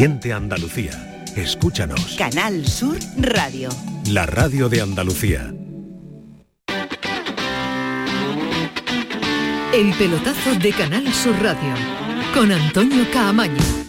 Siente Andalucía. Escúchanos. Canal Sur Radio. La radio de Andalucía. El pelotazo de Canal Sur Radio con Antonio Caamaño.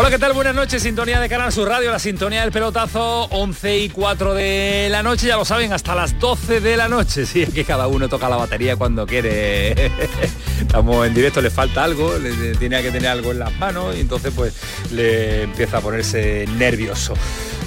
Hola, ¿qué tal? Buenas noches, sintonía de Canal Sur Radio, la sintonía del pelotazo, 11 y 4 de la noche, ya lo saben, hasta las 12 de la noche. Sí, es que cada uno toca la batería cuando quiere. Estamos en directo, le falta algo, le, tiene que tener algo en las manos y entonces pues le empieza a ponerse nervioso.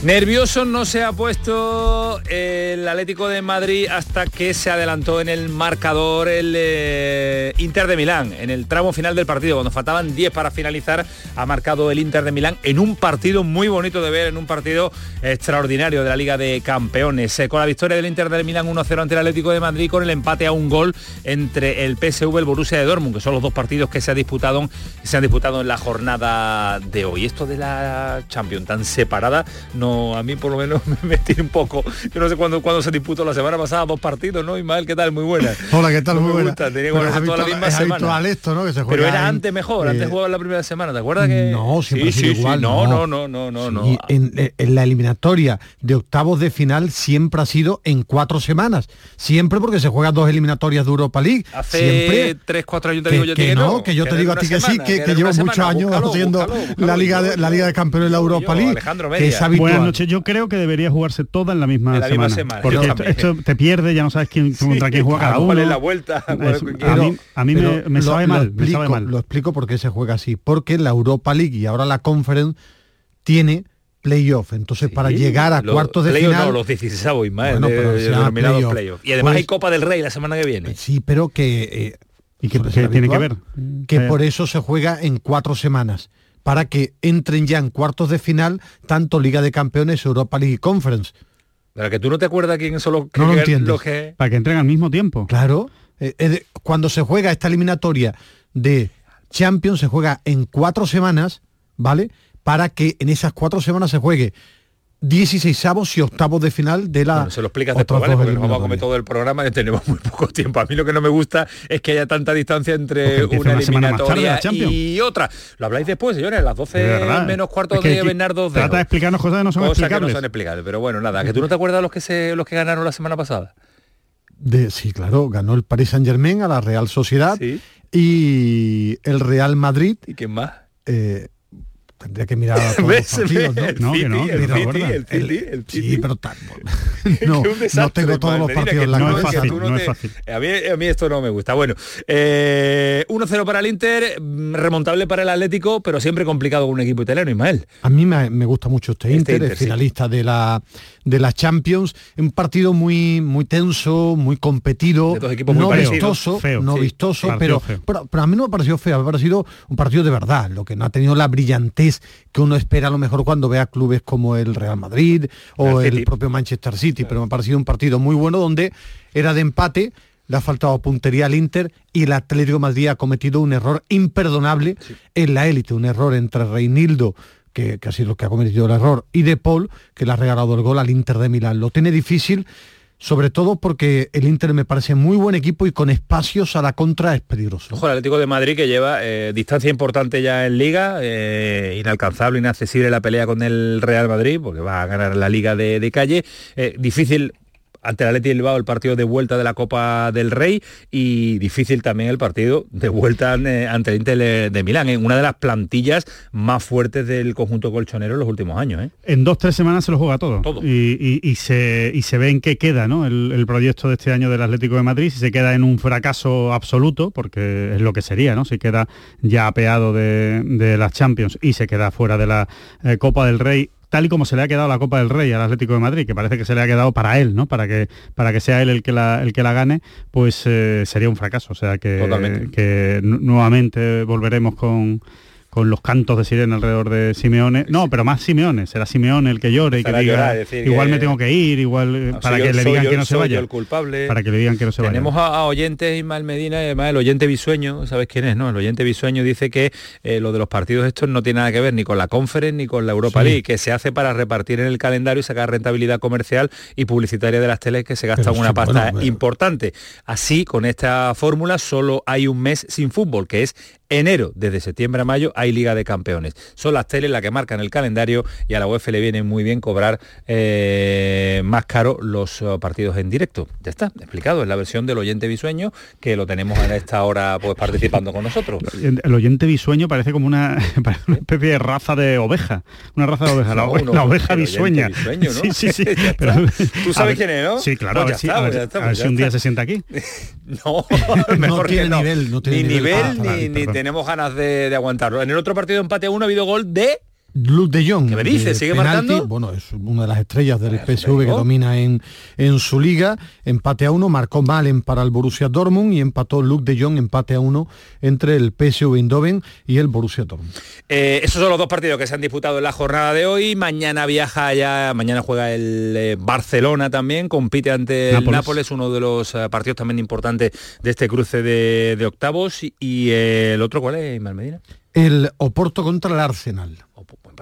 Nervioso no se ha puesto el Atlético de Madrid hasta que se adelantó en el marcador el eh, Inter de Milán, en el tramo final del partido, cuando faltaban 10 para finalizar, ha marcado el Inter de Milán en un partido muy bonito de ver, en un partido extraordinario de la Liga de Campeones. Eh, con la victoria del Inter de Milán 1-0 ante el Atlético de Madrid, con el empate a un gol entre el PSV el Borussia de Dortmund, que son los dos partidos que se, ha disputado, se han disputado en la jornada de hoy. Esto de la Champions tan separada no a mí por lo menos me metí un poco. Yo no sé cuándo, cuando se disputó la semana pasada dos partidos, ¿no? Ismael, ¿qué tal? Muy buena. Hola, ¿qué tal? muy buena. Tenía que toda la misma semana. Esto, ¿no? Que se Pero era antes mejor, antes eh, jugaba la primera semana, ¿te acuerdas que? No, siempre sí, igual. No, no, no, no, no, no. En, en, la eliminatoria de octavos de final siempre ha sido en cuatro semanas. Siempre porque se juegan dos eliminatorias de Europa League. Hace siempre, tres, cuatro años te digo yo que, no, que yo te digo a ti que sí, que, llevo muchos años haciendo la Liga de la Liga de Campeones de la Europa League. Que es habitual. Buenas noches, yo creo que debería jugarse toda en la misma, semana, Porque esto, te pierde, ya no sabes quién, contra quién juega cada uno. la vuelta. a mí, me, sabe mal, Lo explico por qué se juega así. Porque la Europa League y ahora la Conference tiene playoff. Entonces, para llegar a cuartos de final... No, los 16 más bueno, de, Y además hay pues Copa del Rey la semana que viene. Sí, pero que... Eh, ¿Y que, tiene que ver? Que eh. por eso se juega en cuatro semanas para que entren ya en cuartos de final tanto Liga de Campeones, Europa League y Conference. Para que tú no te acuerdas quién son los que, no que... Para que entren al mismo tiempo. Claro. Eh, cuando se juega esta eliminatoria de Champions, se juega en cuatro semanas, ¿vale? Para que en esas cuatro semanas se juegue 16 avos y octavos de final de la... se lo explicas después, ¿vale? Porque nos vamos a comer todo el programa y tenemos muy poco tiempo. A mí lo que no me gusta es que haya tanta distancia entre una eliminatoria y otra. Lo habláis después, señores, a las 12 menos cuartos de Bernardo Trata de explicarnos cosas que no son cosas explicables. que no son explicables. Pero bueno, nada, que tú no te acuerdas los que se, los que ganaron la semana pasada. De, sí, claro, ganó el Paris Saint Germain a la Real Sociedad y el Real Madrid. ¿Y quién más? Eh, Tendría que mirar a todos los partidos, ¿no? El no, el City, el City, el Sí, pero tal, no, no tengo todos los partidos en la no es fácil, no es fácil. A mí, a mí esto no me gusta. Bueno, eh, 1-0 para el Inter, mm, remontable para el Atlético, pero siempre complicado con un equipo italiano, Ismael. A mí me, me gusta mucho este, este Inter, Inter, es finalista de la de la Champions, un partido muy muy tenso, muy competido, no vistoso, no vistoso, pero, pero, pero, a mí no me ha parecido feo, me ha parecido un partido de verdad, lo que no ha tenido la brillantez que uno espera a lo mejor cuando vea clubes como el Real Madrid o el, propio Manchester City, pero me ha parecido un partido muy bueno donde era de empate, le ha faltado puntería al Inter y el Atlético de Madrid ha cometido un error imperdonable en la élite, un error entre Reinildo que, que ha sido lo que ha cometido el error, y De Paul, que le ha regalado el gol al Inter de Milán. Lo tiene difícil, sobre todo porque el Inter me parece muy buen equipo y con espacios a la contra es peligroso. Ojo, el Atlético de Madrid que lleva eh, distancia importante ya en Liga, eh, inalcanzable, inaccesible la pelea con el Real Madrid, porque va a ganar la Liga de, calle. Eh, difícil ante el Atleti Bilbao el partido de vuelta de la Copa del Rey y difícil también el partido de vuelta ante el Inter de Milán, en una de las plantillas más fuertes del conjunto colchonero en los últimos años. ¿eh? En dos, tres semanas se lo juega todo. Y, se, y se ve en qué queda ¿no? el, proyecto de este año del Atlético de Madrid, si se queda en un fracaso absoluto, porque es lo que sería, ¿no? si queda ya apeado de, las Champions y se queda fuera de la eh, Copa del Rey tal y como se le ha quedado la Copa del Rey al Atlético de Madrid, que parece que se le ha quedado para él, ¿no? Para que, para que sea él el que la, el que la gane, pues eh, sería un fracaso. O sea que, que nuevamente volveremos con con los cantos de sirena alrededor de Simeone. No, pero más Simeone, será Simeone el que llore y que diga, igual me tengo que ir, igual eh, para que le digan que no se vaya. El culpable. Para que le digan que no se vaya. Tenemos a, oyentes, Ismael Medina, además el oyente bisueño, ¿sabes quién es? no El oyente bisueño dice que eh, lo de los partidos estos no tiene nada que ver ni con la Conference ni con la Europa League, que se hace para repartir en el calendario y sacar rentabilidad comercial y publicitaria de las teles que se gastan una pasta importante. Así, con esta fórmula, solo hay un mes sin fútbol, que es enero, desde septiembre a mayo, hay Liga de Campeones. Son las teles las que marcan el calendario y a la UEFA le viene muy bien cobrar eh, más caro los uh, partidos en directo. Ya está, explicado, es la versión del oyente bisueño que lo tenemos en esta hora pues participando con nosotros. El oyente bisueño parece como una, especie de raza de oveja, una raza de oveja, la, oveja bisueña. Sí, sí, sí. Tú sabes quién es, ¿no? Sí, claro, pues a ver, pues si un día se sienta aquí. no, mejor que no. Nivel, no tiene ni nivel, ni, ni tenemos ganas de, de, aguantarlo. En el otro partido empate uno ha habido gol de Luke de Jong. ¿Qué me dice? ¿Sigue marcando? Bueno, es una de las estrellas del PSV que domina en, en su liga. Empate a uno, marcó Malen para el Borussia Dortmund y empató Luke de Jong, empate a uno entre el PSV Eindhoven y el Borussia Dortmund. Eh, esos son los dos partidos que se han disputado en la jornada de hoy. Mañana viaja ya, mañana juega el eh, Barcelona también, compite ante el Nápoles, uno de los eh, partidos también importantes de este cruce de, octavos. Y, el otro, ¿cuál es, Medina? El Oporto contra el Arsenal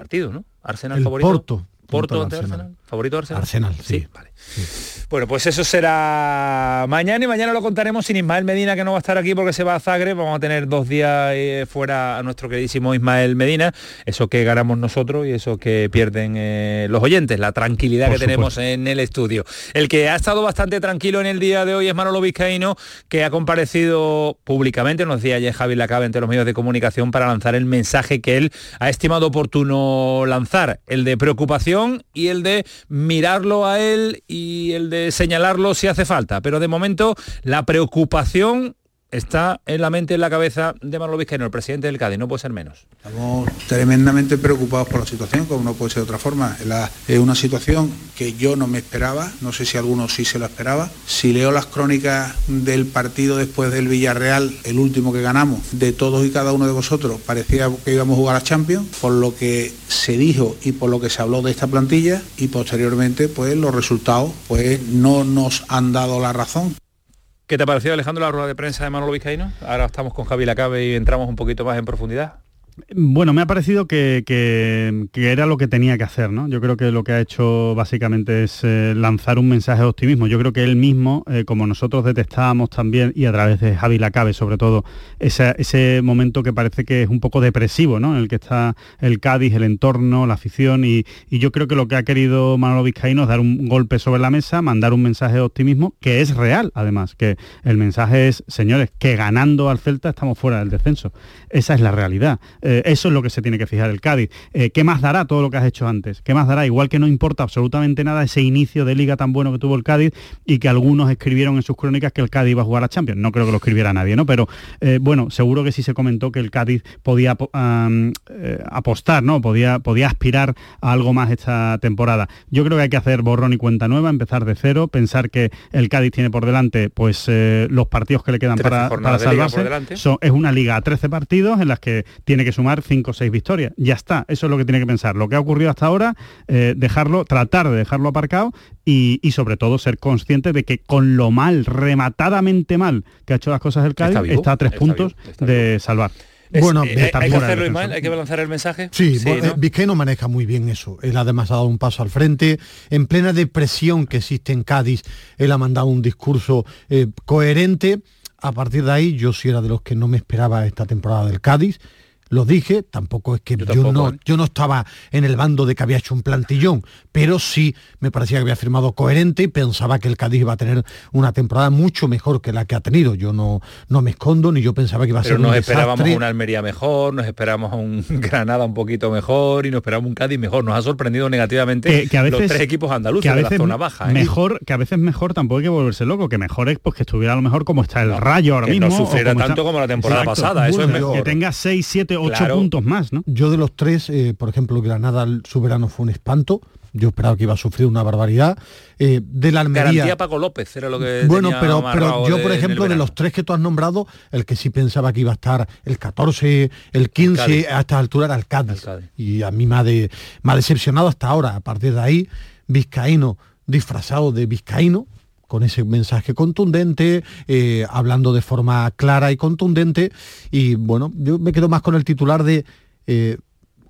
partido, ¿no? Arsenal favorito. Porto. Porto ante Arsenal. ¿Favorito Arsenal? Arsenal, sí. vale. Bueno, pues eso será mañana y mañana lo contaremos sin Ismael Medina que no va a estar aquí porque se va a Zagreb. Vamos a tener dos días eh, fuera a nuestro queridísimo Ismael Medina. Eso que ganamos nosotros y eso que pierden eh, los oyentes, la tranquilidad que tenemos en el estudio. El que ha estado bastante tranquilo en el día de hoy es Manolo Vizcaíno, que ha comparecido públicamente, nos decía ayer Javi Lacabe entre los medios de comunicación para lanzar el mensaje que él ha estimado oportuno lanzar, el de preocupación y el de mirarlo a él y el de señalarlo si hace falta. Pero de momento la preocupación está en la mente, en la cabeza de Manolo Vizcaíno, el presidente del Cádiz, no puede ser menos. Estamos tremendamente preocupados por la situación, como no puede ser de otra forma. Es una situación que yo no me esperaba, no sé si alguno sí se lo esperaba. Si leo las crónicas del partido después del Villarreal, el último que ganamos, de todos y cada uno de vosotros, parecía que íbamos a jugar a Champions, por lo que se dijo y por lo que se habló de esta plantilla, y posteriormente pues los resultados pues no nos han dado la razón. ¿Qué te ha parecido Alejandro la rueda de prensa de Manolo Vizcaíno? Ahora estamos con Javi Lacabe y entramos un poquito más en profundidad. Bueno, me ha parecido que, era lo que tenía que hacer, ¿no? Yo creo que lo que ha hecho básicamente es eh, lanzar un mensaje de optimismo. Yo creo que él mismo, eh, como nosotros detectábamos también, y a través de Javi Lacabe sobre todo, ese, momento que parece que es un poco depresivo, ¿no? En el que está el Cádiz, el entorno, la afición, y, yo creo que lo que ha querido Manolo Vizcaíno es dar un golpe sobre la mesa, mandar un mensaje de optimismo, que es real, además, que el mensaje es, señores, que ganando al Celta estamos fuera del descenso. Esa es la realidad. Eh, eso es lo que se tiene que fijar el Cádiz. Eh, ¿Qué más dará todo lo que has hecho antes? ¿Qué más dará? Igual que no importa absolutamente nada ese inicio de liga tan bueno que tuvo el Cádiz y que algunos escribieron en sus crónicas que el Cádiz iba a jugar a Champions. No creo que lo escribiera nadie, ¿no? Pero eh, bueno, seguro que sí se comentó que el Cádiz podía apostar, ¿no? Podía, podía aspirar a algo más esta temporada. Yo creo que hay que hacer borrón y cuenta nueva, empezar de cero, pensar que el Cádiz tiene por delante pues los partidos que le quedan para, para salvarse. es una liga a 13 partidos en las que tiene que sumar 5 o 6 victorias. Ya está, eso es lo que tiene que pensar. Lo que ha ocurrido hasta ahora, eh, dejarlo, tratar de dejarlo aparcado y, sobre todo ser consciente de que con lo mal, rematadamente mal que ha hecho las cosas el Cádiz, está, a tres puntos de salvar. bueno, eh, hay que hacerlo, hay que lanzar el mensaje. Sí, sí ¿no? maneja muy bien eso. Él además ha dado un paso al frente. En plena depresión que existe en Cádiz, él ha mandado un discurso eh, coherente a partir de ahí yo sí era de los que no me esperaba esta temporada del Cádiz lo dije, tampoco es que yo, no, ¿eh? yo no estaba en el bando de que había hecho un plantillón, pero sí me parecía que había firmado coherente y pensaba que el Cádiz iba a tener una temporada mucho mejor que la que ha tenido. Yo no, no me escondo ni yo pensaba que iba a ser nos esperábamos una Almería mejor, nos esperábamos un Granada un poquito mejor y nos esperábamos un Cádiz mejor. Nos ha sorprendido negativamente que, a veces, los tres equipos andaluces de la zona baja. ¿eh? Mejor, que a veces mejor tampoco hay que volverse loco, que mejor es pues, que estuviera a lo mejor como está el Rayo ahora mismo. No sufriera tanto como la temporada pasada, eso es mejor. Que tenga 6, 7, ocho puntos más, ¿no? Yo de los tres, eh, por ejemplo, Granada, su verano fue un espanto, yo esperaba que iba a sufrir una barbaridad. Eh, de la Almería... Garantía Paco López, era lo que Bueno, pero, pero yo, por ejemplo, de los tres que tú has nombrado, el que sí pensaba que iba a estar el 14, el 15, a esta altura era el Cádiz. Y a mí me ha, de, me ha decepcionado hasta ahora. A partir de ahí, Vizcaíno disfrazado de Vizcaíno, con ese mensaje contundente, eh, hablando de forma clara y contundente. Y bueno, yo me quedo más con el titular de eh,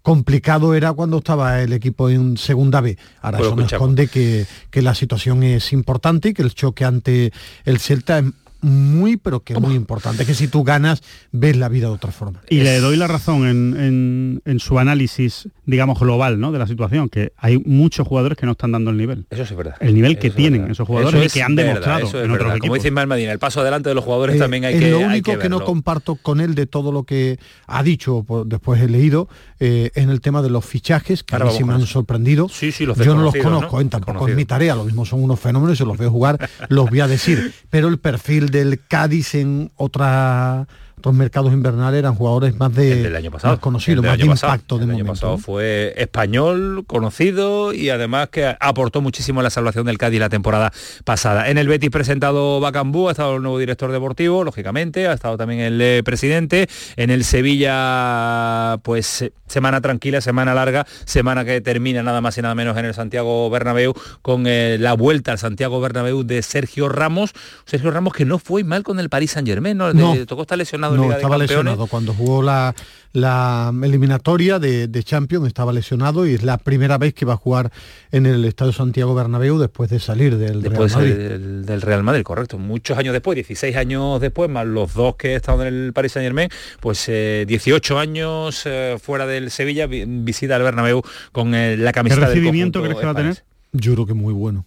complicado era cuando estaba el equipo en segunda B. Ahora eso no esconde que, que, la situación es importante y que el choque ante el Celta es muy, pero que muy importante, que si tú ganas, ves la vida de otra forma. Y le doy la razón en, en, su análisis, digamos, global ¿no? de la situación, que hay muchos jugadores que no están dando el nivel. Eso es verdad. El nivel que tienen esos jugadores y que han demostrado en otros Como dice Ismael Medina, el paso adelante de los jugadores eh, también hay que Lo único que, no comparto con él de todo lo que ha dicho, después he leído, eh, en el tema de los fichajes, que a mí sí me han sorprendido. Sí, sí, los Yo no los conozco, tampoco es mi tarea, lo mismo son unos fenómenos, se los veo jugar, los voy a decir. Pero el perfil del Cádiz en otra otros mercados invernales eran jugadores más de el año pasado, conocidos, más de impacto de el año pasado fue español, conocido y además que aportó muchísimo a la salvación del Cádiz la temporada pasada. En el Betis presentado Bacambú, ha estado el nuevo director deportivo, lógicamente, ha estado también el eh, presidente. En el Sevilla, pues semana tranquila, semana larga, semana que termina nada más y nada menos en el Santiago Bernabéu con eh, la vuelta al Santiago Bernabéu de Sergio Ramos. Sergio Ramos que no fue mal con el Paris Saint Germain, ¿no? no. tocó estar lesionado no, estaba lesionado. Cuando jugó la, la eliminatoria de, de, Champions estaba lesionado y es la primera vez que va a jugar en el Estadio Santiago Bernabéu después de salir del Real Madrid. Del, del, Real Madrid, correcto. Muchos años después, 16 años después, más los dos que he estado en el Paris Saint Germain, pues 18 eh, años eh, fuera del Sevilla, visita al Bernabéu con eh, la camiseta ¿Qué recibimiento crees que va a tener? Yo creo que muy bueno.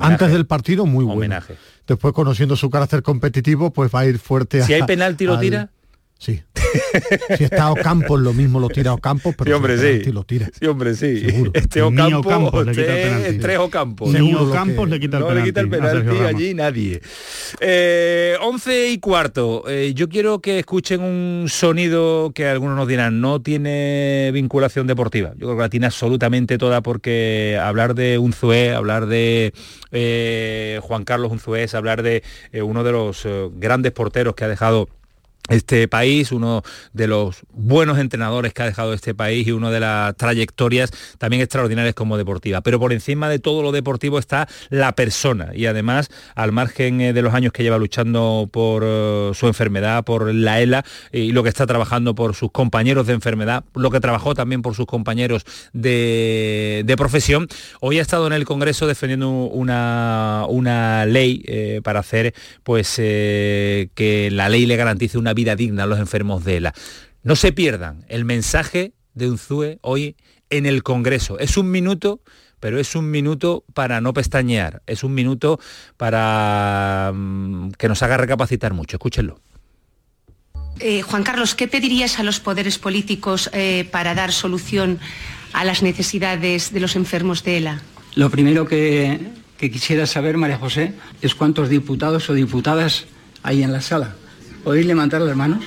Antes del partido, muy bueno. Después, conociendo su carácter competitivo, pues va a ir fuerte. Si hay penalti, lo tira. Sí. si está Ocampos, lo mismo lo tira Ocampos, pero sí, hombre, si sí. lo tira. Sí, hombre, sí. Seguro. Este Ocampos, le quita el penalti. Tres Ocampos. Ni Ocampos le quita el no penalti. le quita el penalti allí nadie. Eh, 11 y cuarto. Eh, yo quiero que escuchen un sonido que algunos nos dirán, no tiene vinculación deportiva. Yo creo que la tiene absolutamente toda porque hablar de Unzué, hablar de eh, Juan Carlos Unzué, es hablar de eh, uno de los eh, grandes porteros que ha dejado este país, uno de los buenos entrenadores que ha dejado este país y una de las trayectorias también extraordinarias como deportiva. Pero por encima de todo lo deportivo está la persona y además al margen eh, de los años que lleva luchando por eh, su enfermedad, por la ELA y lo que está trabajando por sus compañeros de enfermedad, lo que trabajó también por sus compañeros de, profesión, hoy ha estado en el Congreso defendiendo una, una ley eh, para hacer pues que la ley le garantice una vida digna a los enfermos de ELA. No se pierdan el mensaje de Unzue hoy en el Congreso. Es un minuto, pero es un minuto para no pestañear, es un minuto para mm, que nos haga recapacitar mucho. Escúchenlo. Eh, Juan Carlos, ¿qué pedirías a los poderes políticos eh, para dar solución a las necesidades de los enfermos de ELA? Lo primero que, que quisiera saber, María José, es cuántos diputados o diputadas hay en la sala. ¿Podéis levantar las manos?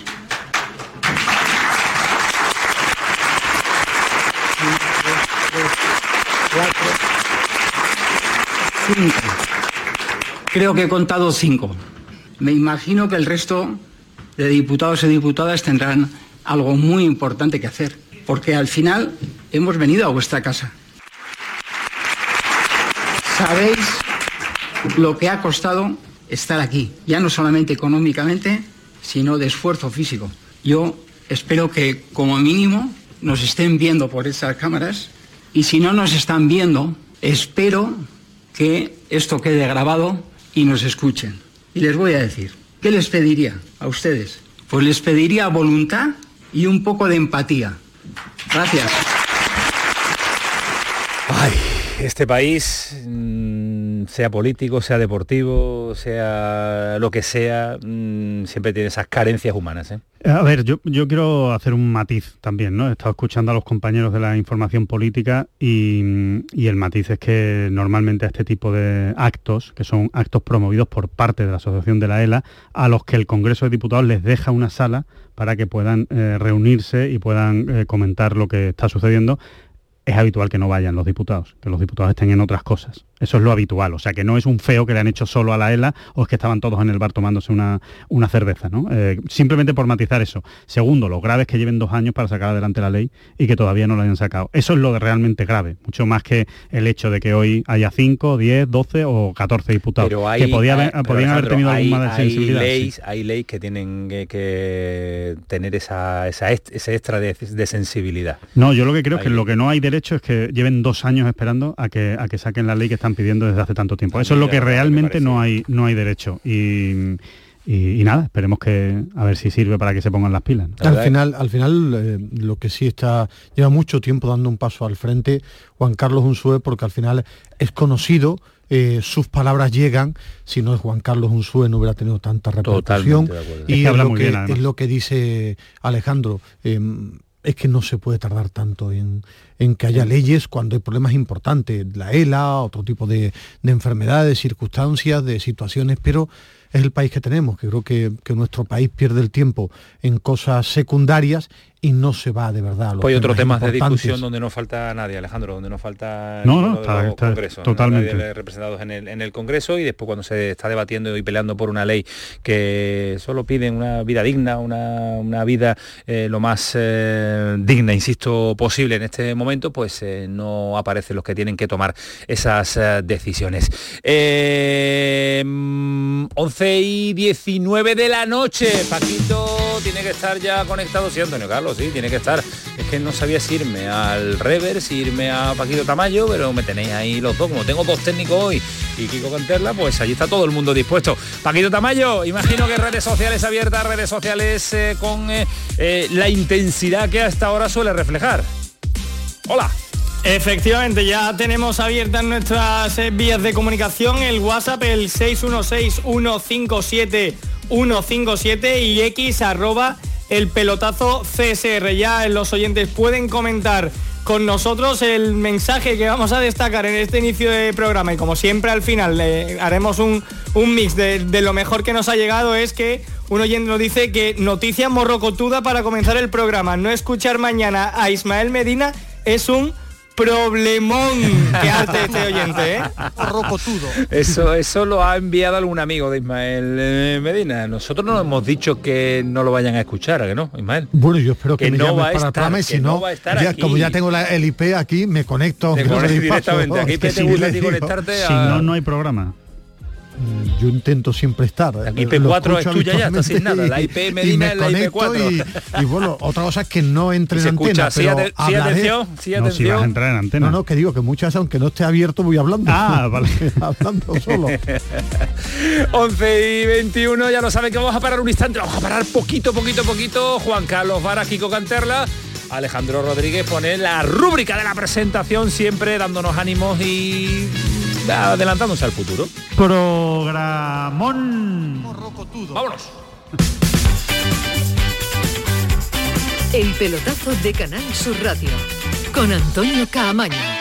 Cinco. Creo que he contado cinco. Me imagino que el resto de diputados y diputadas tendrán algo muy importante que hacer, porque al final hemos venido a vuestra casa. Sabéis lo que ha costado estar aquí, ya no solamente económicamente, sino de esfuerzo físico. Yo espero que como mínimo nos estén viendo por esas cámaras y si no nos están viendo, espero que esto quede grabado y nos escuchen. Y les voy a decir, ¿qué les pediría a ustedes? Pues les pediría voluntad y un poco de empatía. Gracias. Ay, este país sea político, sea deportivo, sea lo que sea, mm, siempre tiene esas carencias humanas. ¿eh? A ver, yo, quiero hacer un matiz también, ¿no? He estado escuchando a los compañeros de la información política y, y, el matiz es que normalmente a este tipo de actos, que son actos promovidos por parte de la Asociación de la ELA, a los que el Congreso de Diputados les deja una sala para que puedan eh, reunirse y puedan eh, comentar lo que está sucediendo, es habitual que no vayan los diputados, que los diputados estén en otras cosas. Eso es lo habitual, o sea que no es un feo que le han hecho solo a la ELA o es que estaban todos en el bar tomándose una, una cerveza, ¿no? Eh, simplemente por matizar eso. Segundo, lo grave es que lleven dos años para sacar adelante la ley y que todavía no lo hayan sacado. Eso es lo de realmente grave, mucho más que el hecho de que hoy haya 5, 10, 12 o 14 diputados que podían haber tenido alguna sensibilidad. Hay leyes que tienen que, tener esa, esa ese extra de, sensibilidad. No, yo lo que creo es que lo que no hay derecho es que lleven dos años esperando a que, a que saquen la ley que están pidiendo desde hace tanto tiempo. Eso es lo que realmente no hay, no hay derecho. Y, nada, esperemos que a ver si sirve para que se pongan las pilas. Al final, al final eh, lo que sí está, lleva mucho tiempo dando un paso al frente Juan Carlos Unsue, porque al final es conocido, eh, sus palabras llegan, si no es Juan Carlos Unsue no hubiera tenido tanta repercusión. Y es, lo que, es lo que dice Alejandro. Em, es que no se puede tardar tanto en, que haya leyes cuando hay problemas importantes, la ELA, otro tipo de, de enfermedades, circunstancias, de situaciones, pero es el país que tenemos, que creo que, que, nuestro país pierde el tiempo en cosas secundarias y no se va de verdad Pues hay otro tema de discusión donde no falta nadie, Alejandro, donde no falta no, no, está, Congreso, totalmente. Representados en el, en el Congreso y después cuando se está debatiendo y peleando por una ley que solo piden una vida digna, una, vida eh, lo más eh, digna, insisto, posible en este momento, pues eh, no aparecen los que tienen que tomar esas decisiones. 11 y 19 de la noche, Paquito tiene que estar ya conectado, sí, Antonio Carlos sí, tiene que estar. Es que no sabía si irme al Reverse, irme a Paquito Tamayo, pero me tenéis ahí los dos. Como tengo dos técnicos hoy y Kiko Canterla, pues allí está todo el mundo dispuesto. Paquito Tamayo, imagino que redes sociales abiertas, redes sociales eh, con eh, eh, la intensidad que hasta ahora suele reflejar. Hola. Efectivamente, ya tenemos abiertas nuestras vías de comunicación, el WhatsApp, el 616-157-157 y X arroba el pelotazo CSR. Ya los oyentes pueden comentar con nosotros el mensaje que vamos a destacar en este inicio de programa y como siempre al final le haremos un, mix de, de, lo mejor que nos ha llegado es que un oyente nos dice que noticia morrocotuda para comenzar el programa. No escuchar mañana a Ismael Medina es un problemón que arte este oyente, ¿eh? Rocotudo. Eso, eso lo ha enviado algún amigo de Ismael eh, Medina. Nosotros no hemos dicho que no lo vayan a escuchar, ¿que no, Ismael? Bueno, yo espero que, me no va para el programa y si no, como ya tengo la, el IP aquí, me conecto. directamente. Aquí te gusta conectarte Si no, no hay programa yo intento siempre estar. La IP4 es tuya ya, está sin nada. La IP Medina es la IP4. Y, bueno, otra cosa es que no entre en antena. Sí, pero sí, atención, sí, atención. No, si vas a entrar en antena. No, no, que digo que muchas, aunque no esté abierto, voy hablando. Ah, vale. hablando solo. 11 y 21, ya lo saben que vamos a parar un instante, vamos a parar poquito, poquito, poquito. Juan Carlos Vara, Kiko Canterla. Alejandro Rodríguez pone la rúbrica de la presentación, siempre dándonos ánimos y adelantándose al futuro. Programón. Vámonos. El pelotazo de Canal Sur Radio con Antonio Caamaño.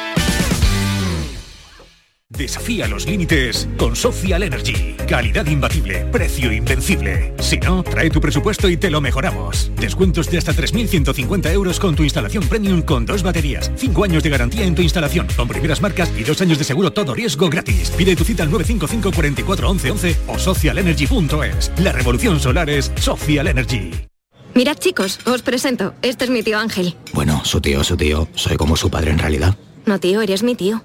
Desafía los límites con Social Energy. Calidad imbatible, precio invencible. Si no, trae tu presupuesto y te lo mejoramos. Descuentos de hasta 3.150 euros con tu instalación premium con dos baterías, 5 años de garantía en tu instalación, con primeras marcas y dos años de seguro todo riesgo gratis. Pide tu cita al 955 44 11 11 o socialenergy.es. La revolución solar es Social Energy. Mirad chicos, os presento. Este es mi tío Ángel. Bueno, su tío, su tío. Soy como su padre en realidad. No, tío, eres mi tío.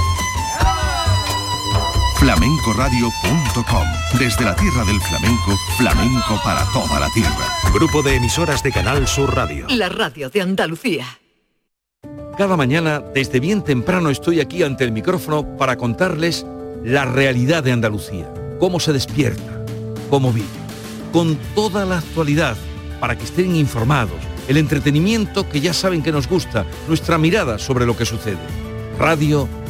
flamencoradio.com. Desde la tierra del flamenco, flamenco para toda la tierra. Grupo de emisoras de Canal Sur Radio. La radio de Andalucía. Cada mañana, desde bien temprano, estoy aquí ante el micrófono para contarles la realidad de Andalucía, cómo se despierta, cómo vive, con toda la actualidad, para que estén informados, el entretenimiento que ya saben que nos gusta, nuestra mirada sobre lo que sucede. Radio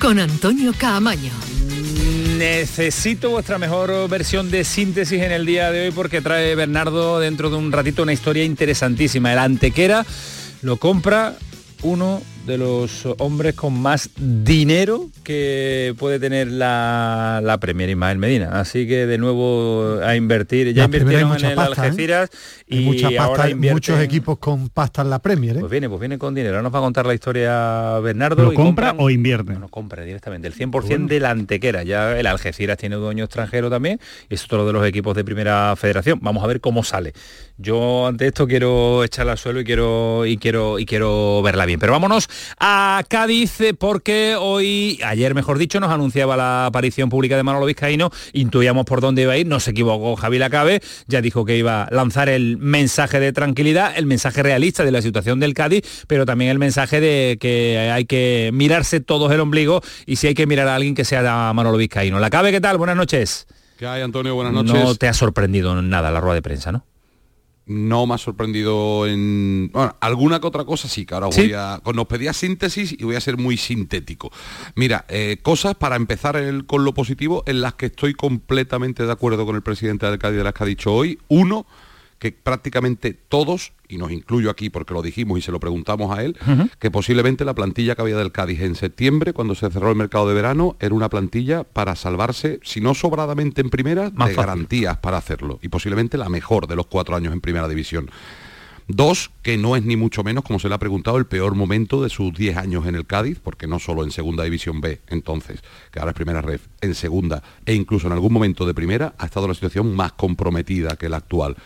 con Antonio Caamaño. Necesito vuestra mejor versión de síntesis en el día de hoy porque trae Bernardo dentro de un ratito una historia interesantísima. El Antequera lo compra uno de los hombres con más dinero que puede tener la, la Premier Ismael Medina. Así que de nuevo a invertir. Ya invirtieron en el ¿eh? Algeciras y ahora muchos equipos con pasta en la Premier. ¿eh? Pues viene, pues viene con dinero. Ahora nos va a contar la historia Bernardo. ¿Lo compra o invierte? No, compra directamente. El 100% de la Antequera. Ya el Algeciras tiene dueño extranjero también es otro de los equipos de primera federación. Vamos a ver cómo sale. Yo ante esto quiero echarla al suelo y quiero y quiero y quiero verla bien. Pero vámonos a Cádiz porque hoy, ayer mejor dicho, nos anunciaba la aparición pública de Manolo Vizcaíno, intuíamos por dónde iba a ir, no se equivocó Javi Lacabe, ya dijo que iba a lanzar el mensaje de tranquilidad, el mensaje realista de la situación del Cádiz, pero también el mensaje de que hay que mirarse todos el ombligo y si hay que mirar a alguien que sea Manolo Vizcaíno. Lacabe, ¿qué tal? Buenas noches. ¿Qué hay, Antonio? Buenas noches. No te ha sorprendido nada la rueda de prensa, ¿no? No me ha sorprendido en bueno, alguna que otra cosa sí que ahora voy a nos pedía síntesis y voy a ser muy sintético. Mira eh, cosas para empezar con lo positivo en las que estoy completamente de acuerdo con el presidente del Cádiz de las que ha dicho hoy. Uno que prácticamente todos, y nos incluyo aquí porque lo dijimos y se lo preguntamos a él, que posiblemente la plantilla que había del Cádiz en septiembre, cuando se cerró el mercado de verano, era una plantilla para salvarse, si no sobradamente en primera, de garantías para hacerlo. Y posiblemente la mejor de los cuatro años en primera división. Dos, que no es ni mucho menos, como se le ha preguntado, el peor momento de sus 10 años en el Cádiz, porque no solo en Segunda División B, entonces, que ahora es primera red, en Segunda, e incluso en algún momento de primera, ha estado la situación más comprometida que la actual.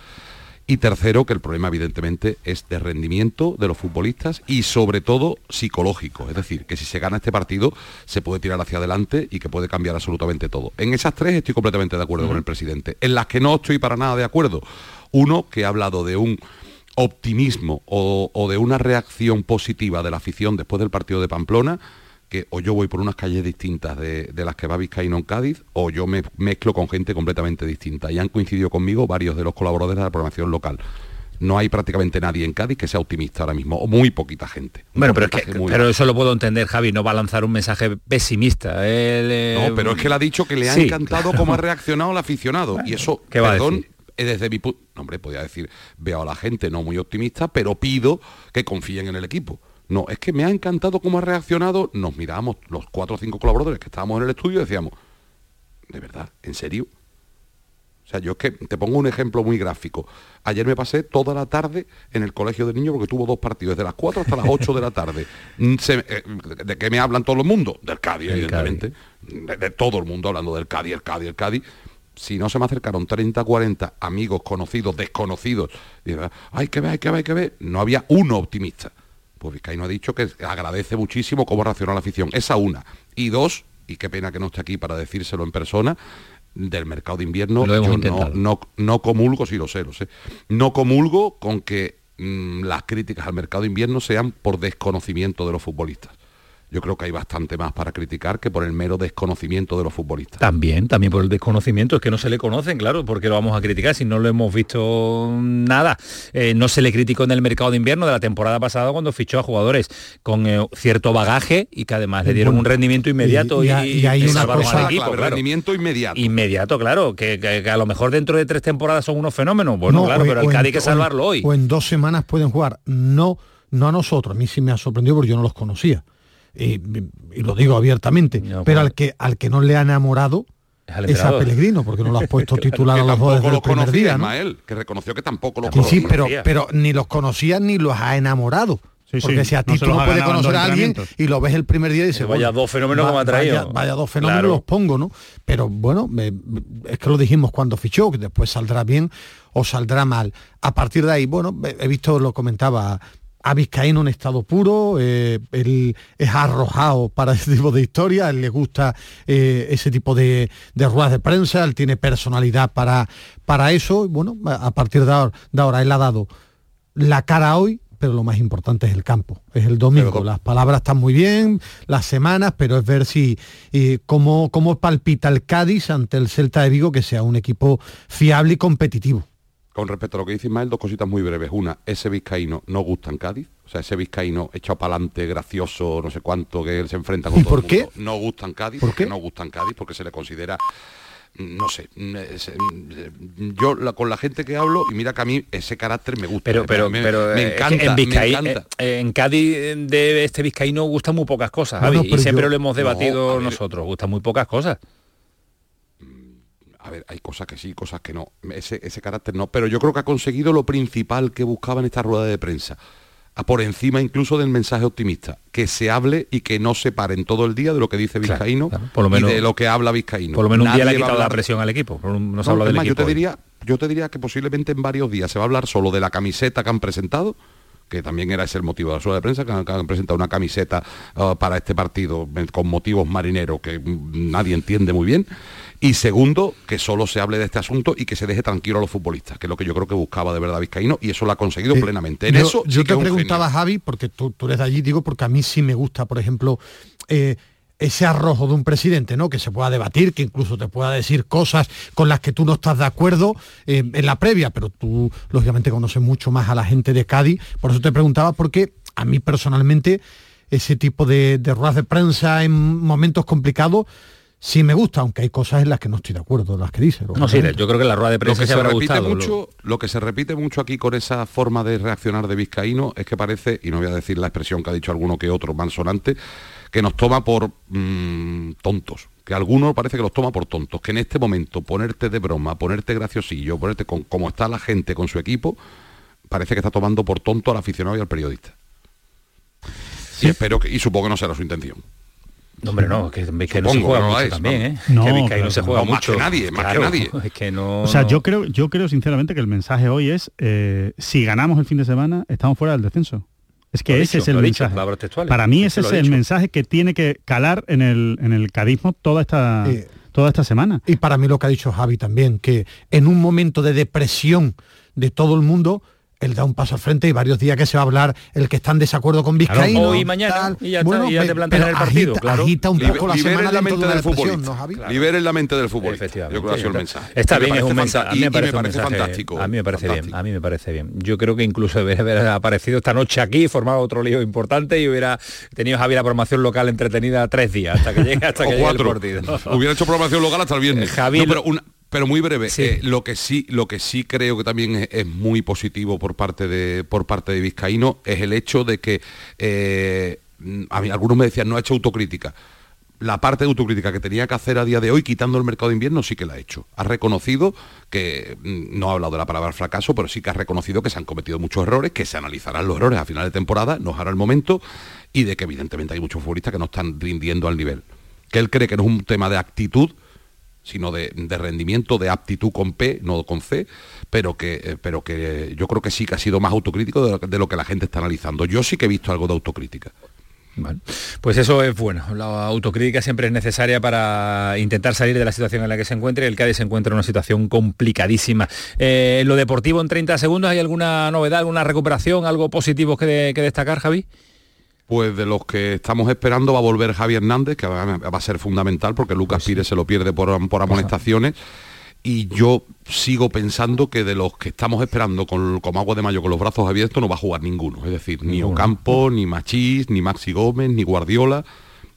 Y tercero, que el problema evidentemente es de rendimiento de los futbolistas y sobre todo psicológico. Es decir, que si se gana este partido se puede tirar hacia adelante y que puede cambiar absolutamente todo. En esas tres estoy completamente de acuerdo con el presidente. En las que no estoy para nada de acuerdo. Uno, que ha hablado de un optimismo o, o de una reacción positiva de la afición después del partido de Pamplona que o yo voy por unas calles distintas de, las que va Vizcaíno en Cádiz, o yo me mezclo con gente completamente distinta. Y han coincidido conmigo varios de los colaboradores de la programación local. No hay prácticamente nadie en Cádiz que sea optimista ahora mismo, o muy poquita gente. Bueno, pero, pero eso lo puedo entender, Javi, no va a lanzar un mensaje pesimista. no, pero es que él ha dicho que le ha encantado cómo ha reaccionado el aficionado. y eso, ¿Qué perdón, desde mi punto... hombre, podría decir, veo a la gente no muy optimista, pero pido que confíen en el equipo. No, es que me ha encantado cómo ha reaccionado. Nos miramos los cuatro o cinco colaboradores que estábamos en el estudio y decíamos, ¿de verdad? ¿En serio? O sea, yo es que te pongo un ejemplo muy gráfico. Ayer me pasé toda la tarde en el colegio de niños porque tuvo dos partidos, desde las 4 hasta las 8 de la tarde. Mm, eh, ¿De qué me hablan todo el mundo? Del Cádiz, evidentemente. De, todo el mundo hablando del Cádiz, el Cádiz, el Cádiz. Si no se me acercaron 30, 40 amigos, conocidos, desconocidos, y, hay que ver, hay que ver, hay que ver, no había uno optimista. Pues Vizcaíno ha dicho que agradece muchísimo cómo reaccionó la afición. Esa una. Y dos, y qué pena que no esté aquí para decírselo en persona, del mercado de invierno, yo no, no, comulgo, si lo sé, lo sé, no comulgo con que mm, las críticas al mercado de invierno sean por desconocimiento de los futbolistas yo creo que hay bastante más para criticar que por el mero desconocimiento de los futbolistas. También, también por el desconocimiento, es que no se le conocen, claro, porque lo vamos a criticar si no lo hemos visto nada. Eh, no se le criticó en el mercado de invierno de la temporada pasada cuando fichó a jugadores con eh, cierto bagaje y que además le dieron un rendimiento inmediato y, hay una cosa, equipo, rendimiento inmediato. Inmediato, claro, que, a lo mejor dentro de tres temporadas son unos fenómenos. Bueno, claro, pero el Cádiz hay que salvarlo hoy. O en dos semanas pueden jugar. No, no a nosotros, a mí sí me ha sorprendido porque yo no los conocía y, lo digo abiertamente, pero al que, al que no le ha enamorado es, a Pellegrino, porque no lo has puesto titular a los dos desde el primer día. que reconoció que tampoco lo conocía. Sí, pero, pero ni los conocía ni los ha enamorado. porque si a ti tú no puedes conocer a alguien y lo ves el primer día y dices, vaya dos fenómenos como ha traído. Vaya, dos fenómenos los pongo, ¿no? Pero bueno, es que lo dijimos cuando fichó, que después saldrá bien o saldrá mal. A partir de ahí, bueno, he visto, lo comentaba a Vizcaíno en estado puro, eh, él es arrojado para ese tipo de historia, él le gusta eh, ese tipo de, ruedas de prensa, él tiene personalidad para, para eso, y bueno, a partir de ahora, de ahora él ha dado la cara hoy, pero lo más importante es el campo, es el domingo. Las palabras están muy bien, las semanas, pero es ver si eh, cómo, cómo palpita el Cádiz ante el Celta de Vigo, que sea un equipo fiable y competitivo con respecto a lo que dice Ismael, dos cositas muy breves. Una, ese vizcaíno no gusta en Cádiz. O sea, ese vizcaíno echado para adelante, gracioso, no sé cuánto, que él se enfrenta con todo por qué? No gusta en Cádiz. ¿Por qué? No gusta en Cádiz porque se le considera no sé, yo con la gente que hablo, y mira que a mí ese carácter me gusta, pero, pero, me, pero, eh, encanta, en, eh, en Cádiz de este vizcaíno gustan muy pocas cosas, y siempre lo hemos debatido nosotros, gustan muy pocas cosas a ver, hay cosas que sí, cosas que no. Ese, ese carácter no. Pero yo creo que ha conseguido lo principal que buscaba en esta rueda de prensa. A por encima incluso del mensaje optimista, que se hable y que no se paren todo el día de lo que dice Vizcaíno por lo menos, y de lo que habla Vizcaíno. Por lo menos un día le ha quitado la presión al equipo. No, se habla del yo te diría, yo te diría que posiblemente en varios días se va a hablar solo de la camiseta que han presentado, que también era ese el motivo de la rueda de prensa, que han, presentado una camiseta uh, para este partido con motivos marineros que nadie entiende muy bien y segundo, que solo se hable de este asunto y que se deje tranquilo a los futbolistas, que es lo que yo creo que buscaba de verdad Vizcaíno y eso lo ha conseguido eh, plenamente. En yo, eso yo te preguntaba, Javi, porque tú, eres de allí, digo, porque a mí sí me gusta, por ejemplo, eh, ese arrojo de un presidente, ¿no? Que se pueda debatir, que incluso te pueda decir cosas con las que tú no estás de acuerdo eh, en la previa, pero tú lógicamente conoces mucho más a la gente de Cádiz, por eso te preguntaba, porque a mí personalmente ese tipo de, de ruedas de prensa en momentos complicados sí me gusta, aunque hay cosas en las que no estoy de acuerdo, las que dice. No, sí, yo creo que la rueda de prensa lo que se, repite mucho, lo... que se repite mucho aquí con esa forma de reaccionar de Vizcaíno es que parece, y no voy a decir la expresión que ha dicho alguno que otro mansonante, que nos toma por mm, tontos que alguno parece que los toma por tontos, que en este momento ponerte de broma, ponerte graciosillo, ponerte con como está la gente con su equipo, parece que está tomando por tonto al aficionado y al periodista. Y espero que, y supongo que no será su intención. No, hombre, no, que no se juega mucho también, ¿eh? No, que no se juega mucho. Más que nadie, más que nadie. Es que no... O sea, yo creo, yo creo sinceramente que el mensaje hoy es, eh, si ganamos el fin de semana, estamos fuera del descenso. Es que ese es el mensaje. Para mí ese es el mensaje que tiene que calar en el, en el cadismo toda esta, eh, toda esta semana. Y para mí lo que ha dicho Javi también, que en un momento de depresión de todo el mundo, él da un paso al frente y varios días que se va a hablar el que está en desacuerdo con Vizcaíno. hoy y mañana y ya, está, y ya te plantean el partido, agita, claro. Agita un poco la semana la mente del fútbol. ¿no? Liberen la mente del fútbol. Yo creo que ha sido el mensaje. Está bien, es un mensaje. A mí me parece, fantástico. A mí me parece bien. A mí me parece bien. Yo creo que incluso debería haber aparecido esta noche aquí, formado otro lío importante y hubiera tenido Javi la programación local entretenida tres días hasta que llegue hasta que llegue el partido. Hubiera hecho programación local hasta el viernes. Javi, pero una pero muy breve, eh, lo que sí, lo que sí creo que también es, muy positivo por parte de por parte de Vizcaíno es el hecho de que eh, a mí, algunos me decían no ha hecho autocrítica. la parte de autocrítica que tenía que hacer a día de hoy, quitando el mercado de invierno, sí que la ha hecho. Ha reconocido que, mm, no ha hablado de la palabra fracaso, pero sí que ha reconocido que se han cometido muchos errores, que se analizarán los errores a final de temporada, no hará el momento, y de que evidentemente hay muchos futbolistas que no están rindiendo al nivel. Que él cree que no es un tema de actitud, sino de, rendimiento, de aptitud con P, no con C, pero que, eh, pero que yo creo que sí que ha sido más autocrítico de lo que la gente está analizando. Yo sí que he visto algo de autocrítica. Pues eso es bueno. La autocrítica siempre es necesaria para intentar salir de la situación en la que se encuentre. El Cádiz se encuentra en una situación complicadísima. Eh, lo deportivo en 30 segundos, ¿hay alguna novedad, alguna recuperación, algo positivo que, destacar, Javi? Pues de los que estamos esperando va a volver Javi Hernández, que va a ser fundamental porque Lucas Pires se lo pierde por, por amonestaciones y yo sigo pensando que de los que estamos esperando con, como agua de mayo con los brazos abiertos no va a jugar ninguno. Es decir, ni Ocampo, ni Machís, ni Maxi Gómez, ni Guardiola.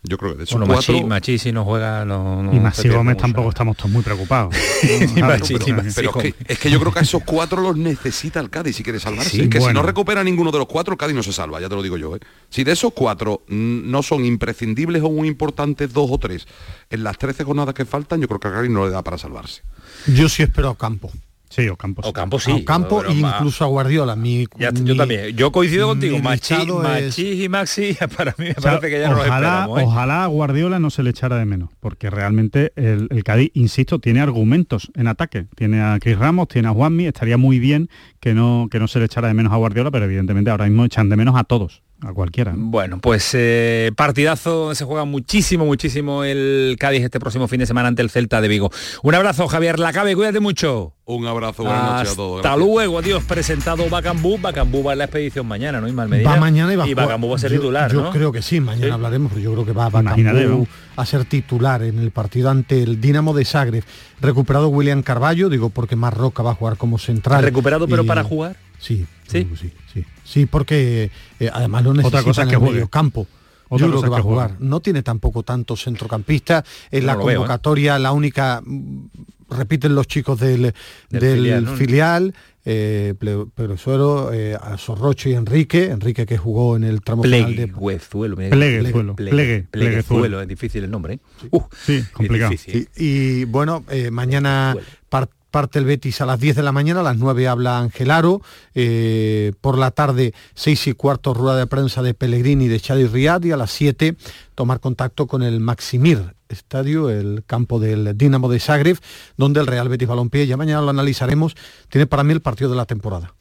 Yo creo que de esos bueno, cuatro... Machi, si no juega no, y Maxi Gómez tampoco estamos todos muy preocupados. Pero, es, que, yo creo que a esos cuatro los necesita el Cádiz si quiere salvarse. Que si no recupera ninguno de los cuatro el Cádiz no se salva ya te lo digo yo ¿eh? si de esos cuatro no son imprescindibles o muy importantes dos o tres en las 13 jornadas que faltan yo creo que a Cádiz no le da para salvarse. Yo sí espero a Campo. Sí, Ocampo. Ocampo sí. Ocampo e incluso a Guardiola. Mi, yo también. Yo coincido contigo. Machís y Maxi para mí me parece que ya no ojalá, lo ¿eh? Ojalá a Guardiola no se le echara de menos, porque realmente el, el, Cádiz, insisto, tiene argumentos en ataque. Tiene a Chris Ramos, tiene a Juanmi. Estaría muy bien que no, que no se le echara de menos a Guardiola, pero evidentemente ahora mismo echan de menos a todos a cualquiera. Bueno, pues eh, partidazo, se juega muchísimo, muchísimo el Cádiz este próximo fin de semana ante el Celta de Vigo. Un abrazo, Javier Lacabe, cuídate mucho. Un abrazo, buenas noches a todos. Hasta luego, adiós. Presentado Bacambú, Bacambú va en la expedición mañana, ¿no? Ismael Medina. Va mañana y va, y Bacambú va a ser titular, Yo creo que sí, mañana hablaremos, pero yo creo que va Bacambú a ser titular en el partido ante el Dinamo de Zagreb. Recuperado William Carballo, digo porque Marroca va a jugar como central. ¿Recuperado pero para jugar? Sí, sí, sí, sí. Sí, porque eh, además lo necesita Otra cosa que en el medio campo. Yo creo que va a jugar. No tiene tampoco tantos centrocampistas. En la ¿eh? convocatoria, la única, mm, repiten los chicos del, del, filial, eh, Suero, eh, Sorrocho y Enrique, Enrique que jugó en el tramo final de Pleguezuelo, Pleguezuelo, Pleguezuelo, es difícil el nombre, ¿eh? Uh, sí, complicado. Y, bueno, mañana parte el Betis a las 10 de la mañana, a las 9 habla Angelaro, eh, por la tarde 6 y cuarto rueda de prensa de Pellegrini de Chadi Riad y a las 7 tomar contacto con el Maximir Estadio, el campo del Dinamo de Zagreb, donde el Real Betis Balompié, ya mañana lo analizaremos, tiene para mí el partido de la temporada.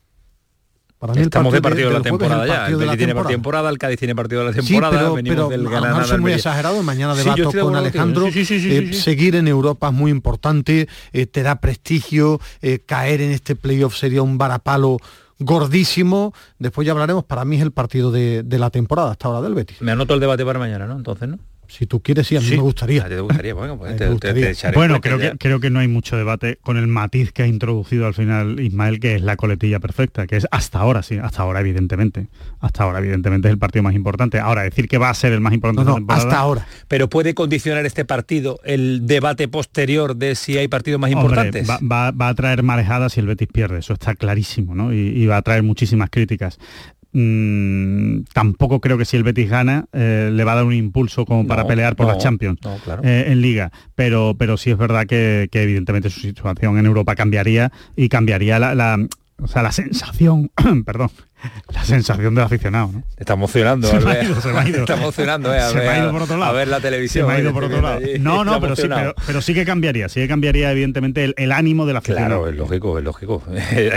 Estamos de partido de, la temporada ya. El Betis tiene partido temporada, el Cádiz tiene partido de la temporada. pero, venimos del no soy muy exagerado. Mañana debato con Alejandro. Eh, seguir en Europa es muy importante. Eh, te da prestigio. Eh, caer en este playoff sería un varapalo gordísimo. Después ya hablaremos. Para mí es el partido de, de la temporada hasta ahora del Betis. Me anoto el debate para mañana, ¿no? Entonces, ¿no? Si tú quieres, sí, a mí me gustaría. Bueno, creo, que, creo que no hay mucho debate con el matiz que ha introducido al final Ismael, que es la coletilla perfecta, que es hasta ahora, sí, hasta ahora evidentemente. Hasta ahora evidentemente es el partido más importante. Ahora, decir que va a ser el más importante no, no, hasta ahora. Pero puede condicionar este partido el debate posterior de si hay partidos más importantes. Va, a traer marejadas si el Betis pierde, eso está clarísimo, ¿no? y va a traer muchísimas críticas. Mm, tampoco creo que si el Betis gana eh, le va a dar un impulso como para pelear por las Champions eh, en Liga, pero, pero sí es verdad que, evidentemente su situación en Europa cambiaría y cambiaría la, o sea, la sensación, perdón, la sensación del aficionado, ¿no? Está emocionando, se me ha ido, se me ha ido. Está emocionando, eh, a, ver, ha ido por otro lado. a ver la televisión. Se me ha ido por otro lado. No, no, pero sí, pero, sí que cambiaría, sí que cambiaría evidentemente el, ánimo del aficionado. Claro, es lógico, es lógico.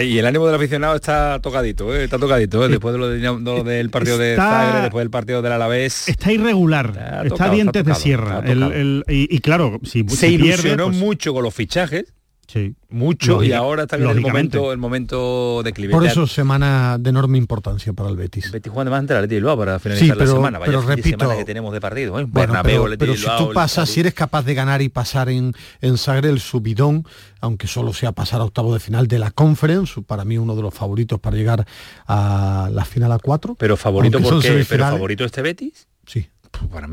y el ánimo del aficionado está tocadito, ¿eh? está tocadito, ¿eh? después de lo, del partido de Zagreb, después del partido del Alavés. Está irregular, está, dientes de sierra. y, claro, si, se ilusionó pues mucho con los fichajes Sí. Mucho y ahora está en el momento, el momento de clive. Por eso semana de enorme importancia para el Betis. Betis juega más ante la Leti Bilbao para finalizar la semana. Vaya pero repito, que tenemos de partido. ¿eh? Bueno, pero, si tú pasas, si eres capaz de ganar y pasar en, en Sagre el subidón, aunque solo sea pasar a octavo de final de la Conference, para mí uno de los favoritos para llegar a la final a cuatro. Pero favorito porque, pero favorito este Betis. Sí.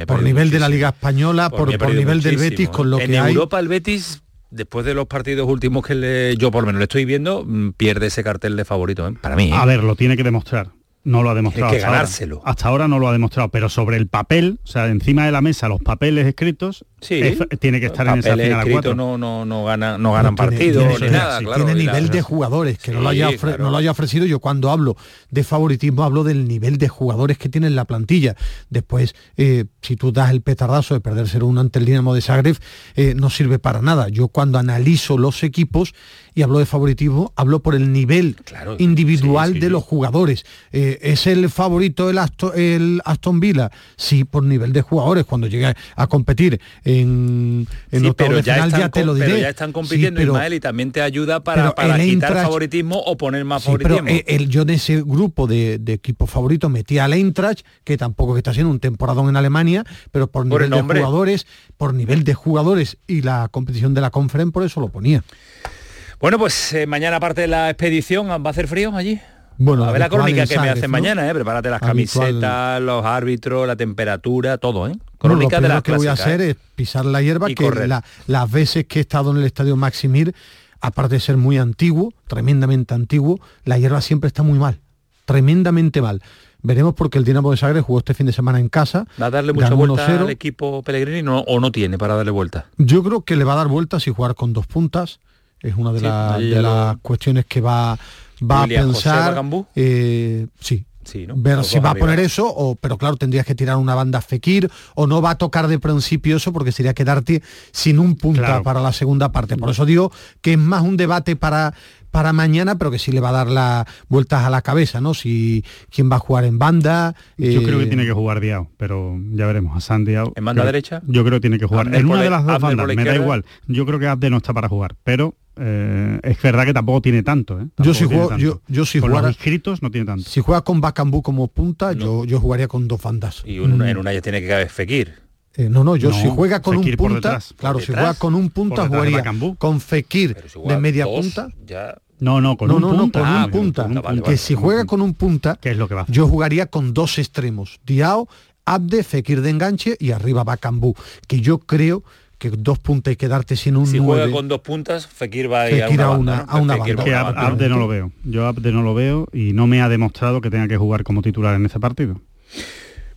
por nivel de la Liga Española, por, por, nivel del Betis, con lo en que Europa el Betis después de los partidos últimos que le, yo por lo menos le estoy viendo, mm, pierde ese cartel de favorito, ¿eh? para mí. ¿eh? A ver, lo tiene que demostrar. No lo ha demostrado. Hay que ganárselo. Hasta ahora, no lo ha demostrado, pero sobre el papel, o sea, encima de la mesa, los papeles escritos, sí, tiene que estar en esa final escritos no, no, no, gana, no ganan partidos ni nada. tiene nivel de jugadores, que no, lo haya no lo haya ofrecido. Yo cuando hablo de favoritismo hablo del nivel de jugadores que tiene en la plantilla. Después, eh, si tú das el petardazo de perderse un ante el Dinamo de Zagreb, eh, no sirve para nada. Yo cuando analizo los equipos y hablo de favoritismo, hablo por el nivel individual de los jugadores. Eh, ¿Es el favorito el Aston, el Aston Villa? Sí, por nivel de jugadores. Cuando llegue a competir en, en de final ya te lo diré. Pero ya están compitiendo, Ismael, y también te ayuda para, para quitar favoritismo o poner más favoritismo. Pero el, yo en ese grupo de, de equipos favoritos metí al Eintracht, que tampoco está haciendo un temporadón en Alemania, pero por nivel de jugadores, por nivel de jugadores y la competición de la Conference, por eso lo ponía. Bueno, pues eh, mañana aparte de la expedición, ¿va a hacer frío allí? Bueno, a ver la crónica que me hacen mañana, ¿eh? Prepárate las camisetas, los árbitros, la temperatura, todo, ¿eh? Crónica de la que voy a hacer ¿eh? es pisar la hierba, que las veces que he estado en el estadio Maximir, aparte de ser muy antiguo, tremendamente antiguo, la hierba siempre está muy mal, tremendamente mal. Veremos porque el Dinamo de Zagreb jugó este fin de semana en casa. ¿Va a darle mucha vuelta al equipo Pellegrini o no tiene para darle vuelta? Yo creo que le va a dar vueltas y jugar con dos puntas es una de, las cuestiones que va, va a pensar. Eh, sí, Sí, ¿no? ver si va a poner eso, o, pero claro, tendrías que tirar una banda Fekir, o no va a tocar de principio eso, porque sería quedarte sin un punta para la segunda parte. Por eso digo que es más un debate para, para mañana, pero que sí le va a dar las vueltas a la cabeza, ¿no? Si quién va a jugar en banda. Yo creo que eh, tiene que jugar Diao, pero ya veremos. A San Diao. ¿En banda derecha? Yo creo que tiene que jugar. en una de las dos bandas, me da igual. Yo creo que Abde no está para jugar, pero eh, es verdad que tampoco tiene tanto. ¿eh? yo si juego, yo, yo si con los inscritos no tiene tanto. Si juega con Bacambú como punta, yo, yo jugaría con dos bandas. Y en una ya tiene que caber Fekir. Eh, no, no, yo si juega con un punta, claro, si juega con un punta jugaría con Fekir de media punta. No, no, con un punta. con un punta. que si juega con un punta, ¿Qué es lo que va yo jugaría con dos extremos. Diao, Abde, Fekir de enganche y arriba Bacambú. Que yo creo que dos puntas y quedarte sin un Si juega con dos puntas, Fekir va a ir a una, a una, Que Abde no lo veo. Yo Abde no lo veo y no me ha demostrado que tenga que jugar como titular en ese partido.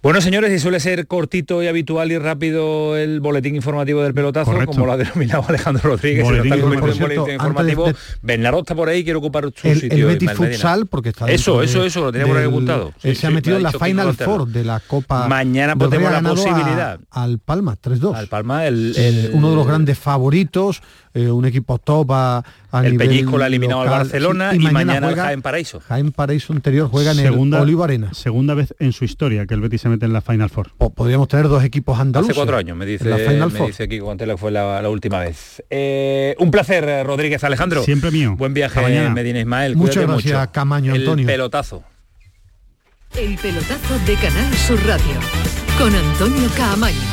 Bueno, señores, y suele ser cortito y habitual y rápido el boletín informativo del pelotazo, como lo ha denominado Alejandro Rodríguez. Boletín, está boletín informativo. Bernardo está por ahí, quiere ocupar su el, sitio. El Betis Futsal, porque está Eso, eso, eso, lo tenía por ahí apuntado. Sí, se ha metido en la Final Four de la Copa. Mañana podemos la posibilidad. al Palma, 3-2. Al Palma, el, uno de los grandes favoritos eh, un equipo top a, El Pellizco la ha eliminado al Barcelona y, mañana, juega, Jaén Paraíso. Jaén Paraíso anterior juega en segunda, el Olivo Arena. Segunda vez en su historia que el Betis se mete en la Final Four. O podríamos tener dos equipos andaluces. Hace cuatro años, me dice, la Final me dice Kiko Antela fue la, última vez. Eh, un placer, Rodríguez Alejandro. Siempre mío. Buen viaje, Medina Ismael. Muchas gracias, Camaño Antonio. El pelotazo. El pelotazo de Canal Sur Radio con Antonio Caamaño.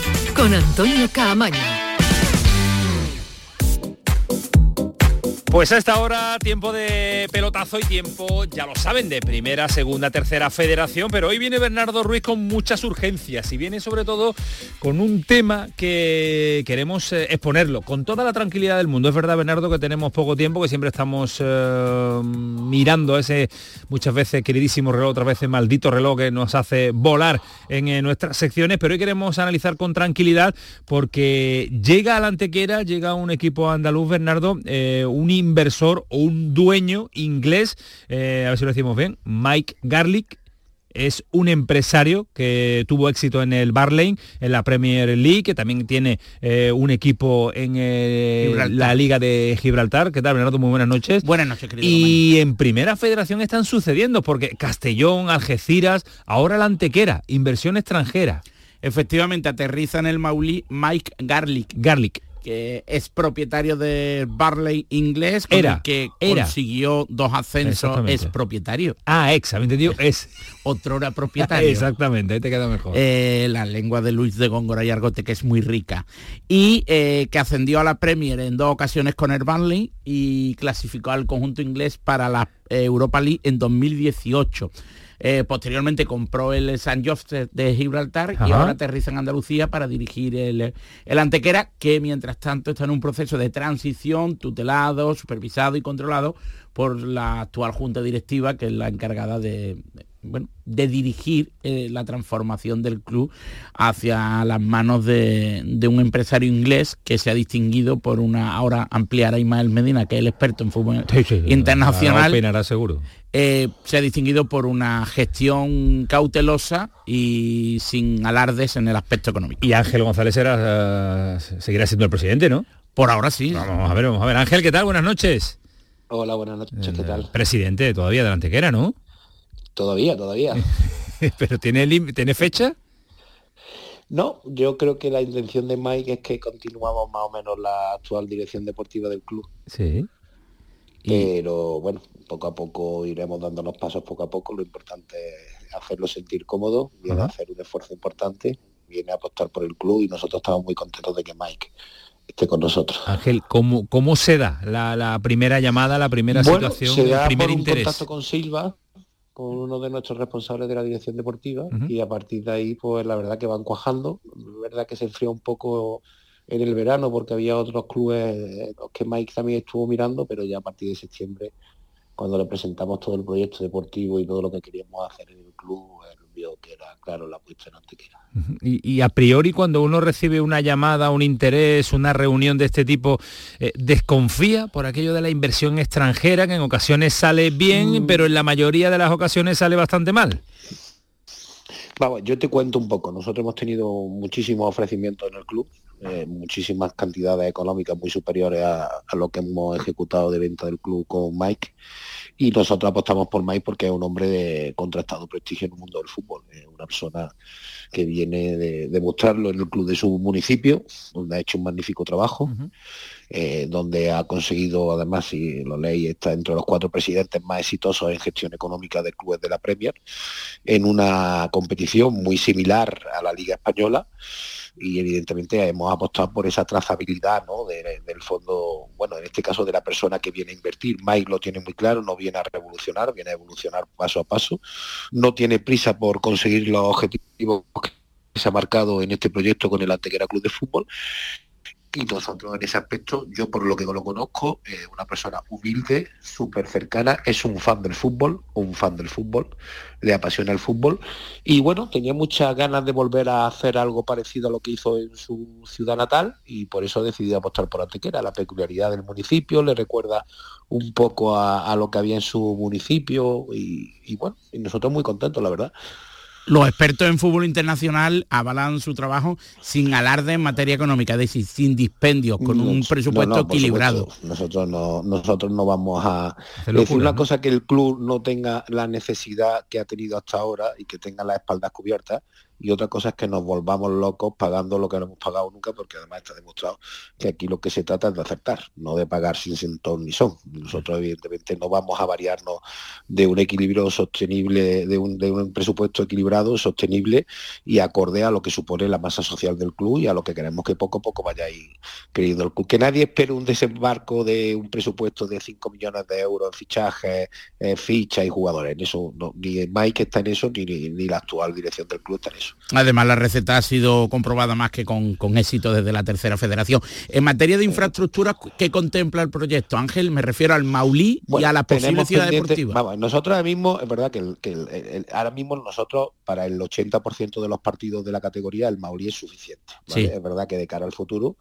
con Antonio Caamaño. Pues a esta hora, tiempo de pelotazo y tiempo, ya lo saben, de primera, segunda, tercera federación, pero hoy viene Bernardo Ruiz con muchas urgencias y viene sobre todo con un tema que queremos eh, exponerlo con toda la tranquilidad del mundo. Es verdad, Bernardo, que tenemos poco tiempo, que siempre estamos eh, mirando ese muchas veces queridísimo reloj, otras veces maldito reloj que nos hace volar en eh, nuestras secciones, pero hoy queremos analizar con tranquilidad porque llega a la antequera, llega un equipo andaluz, Bernardo, un inversor o un dueño inglés, eh, a ver si lo decimos bien, Mike Garlic, es un empresario que tuvo éxito en el Barlane, en la Premier League, que también tiene eh, un equipo en eh, la Liga de Gibraltar. ¿Qué tal, Bernardo? Muy buenas noches. Buenas noches, querido. Y en Primera Federación están sucediendo, porque Castellón, Algeciras, ahora la Antequera, inversión extranjera. Efectivamente, aterriza en el Maulí Mike Garlic. Garlic que es propietario de Barley inglés, era, que consiguió dos ascensos, es propietario. Ah, ex, ¿habéis entendido? Es. Otro era propietario. Exactamente, ahí te queda mejor. Eh, la lengua de Luis de Góngora y Argote, que es muy rica. Y eh, que ascendió a la Premier en dos ocasiones con el Barley y clasificó al conjunto inglés para la Europa League en 2018. Eh, posteriormente compró el San Joseph de Gibraltar y ahora aterriza en Andalucía para dirigir el, el, Antequera, que mientras tanto está en un proceso de transición tutelado, supervisado y controlado por la actual junta directiva, que es la encargada de, bueno, de dirigir eh, la transformación del club hacia las manos de, un empresario inglés que se ha distinguido por una, ahora ampliará Ismael Medina, que es el experto en fútbol internacional. seguro. Eh, se ha distinguido por una gestión cautelosa y sin alardes en el aspecto económico. Y Ángel González era, seguirá siendo el presidente, ¿no? Por ahora sí. Vamos a ver, vamos a ver. Ángel, ¿qué tal? Buenas noches. Hola, buenas noches, ¿qué tal? Presidente todavía de la Antequera, ¿no? Todavía, todavía. ¿Pero tiene, tiene fecha? No, yo creo que la intención de Mike es que continuamos más o menos la actual dirección deportiva del club. Sí. Pero bueno, poco a poco iremos dándonos pasos poco a poco. Lo importante es hacerlo sentir cómodo, viene a hacer un esfuerzo importante, viene a apostar por el club y nosotros estamos muy contentos de que Mike esté con nosotros. Ángel, ¿cómo, cómo se da la, primera llamada, la primera situación, se da el primer por interés? contacto con Silva, con uno de nuestros responsables de la dirección deportiva y a partir de ahí pues la verdad que van cuajando, la verdad que se enfrió un poco en el verano porque había otros clubes que Mike también estuvo mirando, pero ya a partir de septiembre cuando le presentamos todo el proyecto deportivo y todo lo que queríamos hacer en el club, él vio que era claro la puesta en antequera. Y, y, a priori cuando uno recibe una llamada, un interés, una reunión de este tipo, eh, desconfía por aquello de la inversión extranjera, que en ocasiones sale bien, mm. pero en la mayoría de las ocasiones sale bastante mal. Vamos, yo te cuento un poco. Nosotros hemos tenido muchísimos ofrecimientos en el club, eh, muchísimas cantidades económicas muy superiores a, a, lo que hemos ejecutado de venta del club con Mike. Y nosotros apostamos por Mike porque es un hombre de contrastado prestigio en el mundo del fútbol, es una persona que viene de demostrarlo en el club de su municipio, donde ha hecho un magnífico trabajo, eh, donde ha conseguido, además, si lo leí, está entre los cuatro presidentes más exitosos en gestión económica de clubes de la Premier, en una competición muy similar a la Liga Española y evidentemente hemos apostado por esa trazabilidad ¿no? del fondo, bueno, en este caso de la persona que viene a invertir. Mike lo tiene muy claro, no viene a revolucionar, viene a evolucionar paso a paso, no tiene prisa por conseguir los objetivos que se ha marcado en este proyecto con el Antequera Club de Fútbol y nosotros en ese aspecto, yo por lo que lo conozco, eh, una persona humilde, súper cercana, es un fan del fútbol, un fan del fútbol, le apasiona el fútbol y bueno, tenía muchas ganas de volver a hacer algo parecido a lo que hizo en su ciudad natal y por eso decidió apostar por Antequera, la peculiaridad del municipio, le recuerda un poco a, lo que había en su municipio y, y bueno, y nosotros muy contentos, la verdad. Los expertos en fútbol internacional avalan su trabajo sin alarde en materia económica, es decir, sin dispendios, con un presupuesto equilibrado. Nosotros no, nosotros no vamos a decir una cosa que el club no tenga la necesidad que ha tenido hasta ahora y que tenga las espaldas cubiertas y otra cosa es que nos volvamos locos pagando lo que no hemos pagado nunca, porque además está demostrado que aquí lo que se trata es de acertar, no de pagar sin sentón ni son. Nosotros evidentemente no vamos a variarnos de un equilibrio sostenible, de un, de un presupuesto equilibrado, sostenible y acorde a lo que supone la masa social del club y a lo que queremos que poco a poco vaya ir creyendo el club. Que nadie espere un desembarco de un presupuesto de 5 millones de euros en fichajes, fichas y jugadores. En eso, ni Mike está en eso, ni, ni la actual dirección del club está en eso. Además, la receta ha sido comprobada más que con, éxito desde la tercera federación. En materia de infraestructuras, ¿qué contempla el proyecto? Ángel, me refiero al Maulí y a la posible ciudad deportiva. nosotros ahora mismo, es verdad que, ahora mismo nosotros, para el 80% de los partidos de la categoría, el Maulí es suficiente. Es verdad que de cara al futuro,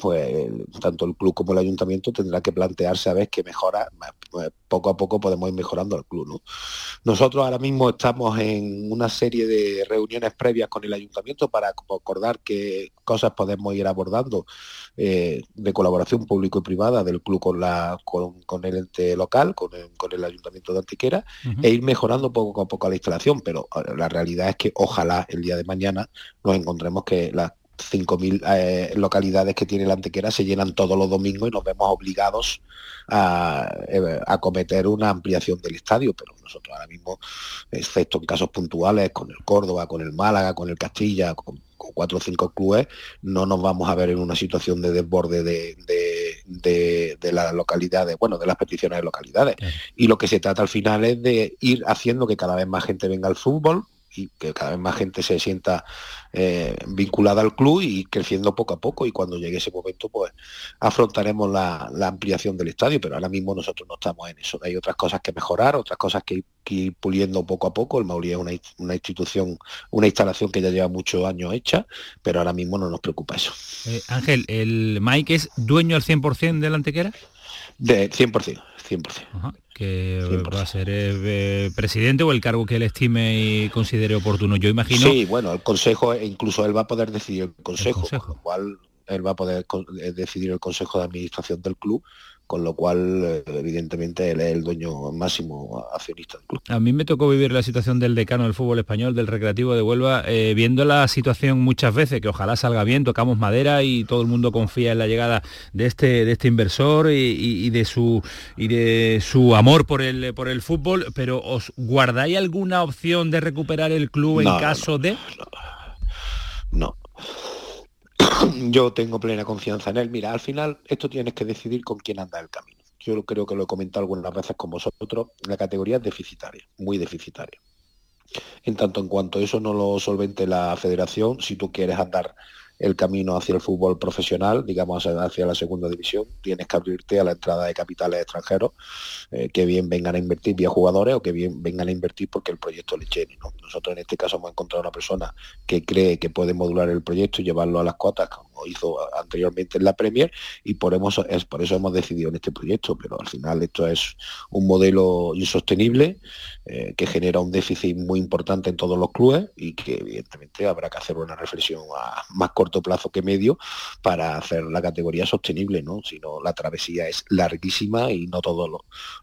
pues tanto el club como el ayuntamiento tendrá que plantearse a ver qué mejora, pues, poco a poco podemos ir mejorando el club. Nosotros ahora mismo estamos en una serie de reuniones previas con el ayuntamiento para acordar qué cosas podemos ir abordando eh, de colaboración público y privada del club con, la, con, el ente local, con el, ayuntamiento de Antiquera, e ir mejorando poco a poco la instalación, pero la realidad es que ojalá el día de mañana nos encontremos que las 5.000 eh, localidades que tiene la Antequera se llenan todos los domingos y nos vemos obligados a, eh, a, cometer una ampliación del estadio, pero nosotros ahora mismo, excepto en casos puntuales, con el Córdoba, con el Málaga, con el Castilla, con, cuatro o cinco clubes, no nos vamos a ver en una situación de desborde de, de, las localidades, bueno, de las peticiones de localidades. Y lo que se trata al final es de ir haciendo que cada vez más gente venga al fútbol, y que cada vez más gente se sienta eh, vinculada al club y creciendo poco a poco y cuando llegue ese momento pues afrontaremos la, ampliación del estadio, pero ahora mismo nosotros no estamos en eso. Hay otras cosas que mejorar, otras cosas que, ir puliendo poco a poco. El Mauri es una, institución, una instalación que ya lleva muchos años hecha, pero ahora mismo no nos preocupa eso. Eh, Ángel, ¿el Mike es dueño al 100% de la antequera? De 100%. 100% que va a ser eh, presidente o el cargo que él estime y considere oportuno. Yo imagino. Sí, bueno, el consejo, incluso él va a poder decidir el consejo, el con lo cual él va a poder eh, decidir el consejo de administración del club con lo cual eh, evidentemente él es el dueño máximo accionista del club. A mí me tocó vivir la situación del decano del fútbol español, del recreativo de Huelva, eh, viendo la situación muchas veces, que ojalá salga bien, tocamos madera y todo el mundo confía en la llegada de este, de este inversor y, de su y de su amor por el por el fútbol, pero ¿os guardáis alguna opción de recuperar el club en caso de? no yo tengo plena confianza en él. Mira, al final esto tienes que decidir con quién anda el camino. Yo creo que lo he comentado algunas veces con vosotros, la categoría es deficitaria, muy deficitaria. En tanto en cuanto eso no lo solvente la federación, si tú quieres andar el camino hacia el fútbol profesional, digamos hacia la segunda división, tienes que abrirte a la entrada de capitales extranjeros eh, que bien vengan a invertir vía jugadores o que bien vengan a invertir porque el proyecto le llene. Nosotros en este caso hemos encontrado una persona que cree que puede modular el proyecto y llevarlo a las cuotas como hizo anteriormente en la Premier y por, es, por eso hemos decidido en este proyecto, pero al final esto es un modelo insostenible eh, que genera un déficit muy importante en todos los clubes y que evidentemente habrá que hacer una reflexión a más corto plazo que medio para hacer la categoría sostenible, ¿no? Si la travesía es larguísima y no todos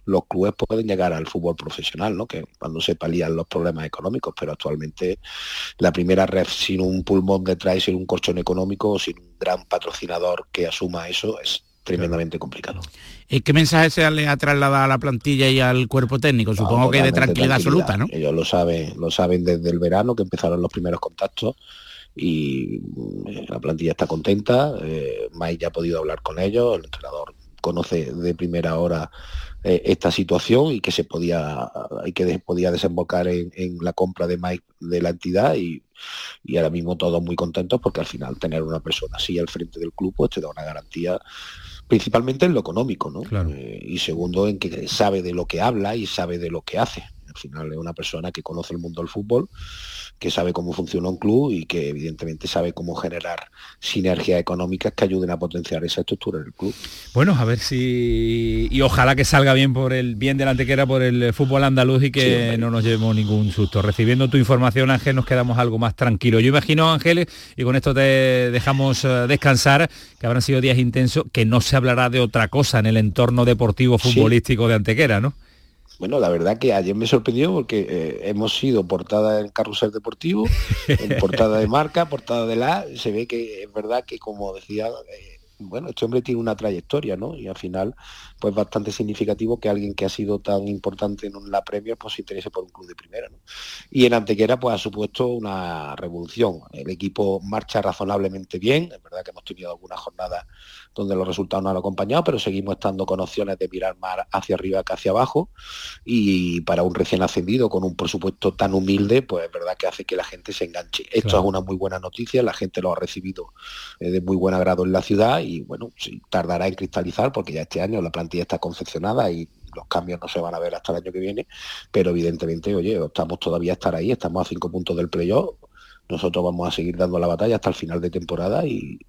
los, clubes pueden llegar al fútbol profesional, ¿no? Que cuando se palían los problemas económicos, pero actualmente la primera red sin un pulmón detrás, sin un colchón económico, sin un gran patrocinador que asuma eso, es tremendamente complicado. ¿Y ¿Qué mensaje se le ha trasladado a la plantilla y al cuerpo técnico? Supongo que de tranquilidad, absoluta, ¿no? Ellos lo saben, lo saben desde el verano que empezaron los primeros contactos y eh, la plantilla está contenta. Eh, Mike ya ha podido hablar con ellos, el entrenador conoce de primera hora eh, esta situación y que se podía y que podía desembocar en, la compra de Mike de la entidad y, ahora mismo todos muy contentos porque al final tener una persona así al frente del club pues te da una garantía principalmente en lo económico ¿no? y segundo en que sabe de lo que habla y sabe de lo que hace al final es una persona que conoce el mundo del fútbol que sabe cómo funciona un club y que evidentemente sabe cómo generar sinergias económicas que ayuden a potenciar esa estructura del club. Bueno, a ver si y ojalá que salga bien por el bien de la antequera por el fútbol andaluz y que no nos llevemos ningún susto. Recibiendo tu información, Ángel, nos quedamos algo más tranquilos. Yo imagino, Ángel, y con esto te dejamos eh, descansar, que habrán sido días intensos, que no se hablará de otra cosa en el entorno deportivo futbolístico de Antequera, ¿no? Bueno, la verdad que ayer me sorprendió porque eh, hemos sido portada en carrusel deportivo, en portada de marca, portada de la, se ve que es verdad que como decía, eh, bueno, este hombre tiene una trayectoria, ¿no? Y al final, pues bastante significativo que alguien que ha sido tan importante en la Premier, pues se interese por un club de primera, ¿no? Y en Antequera, pues ha supuesto una revolución. El equipo marcha razonablemente bien, es verdad que hemos tenido algunas jornadas donde los resultados no han acompañado, pero seguimos estando con opciones de mirar más hacia arriba que hacia abajo. Y para un recién ascendido con un presupuesto tan humilde, pues es verdad que hace que la gente se enganche. Esto es una muy buena noticia, la gente lo ha recibido eh, de muy buen agrado en la ciudad y bueno, sí, tardará en cristalizar porque ya este año la plantilla está confeccionada y los cambios no se van a ver hasta el año que viene, pero evidentemente, oye, estamos todavía a estar ahí, estamos a cinco puntos del playoff, nosotros vamos a seguir dando la batalla hasta el final de temporada y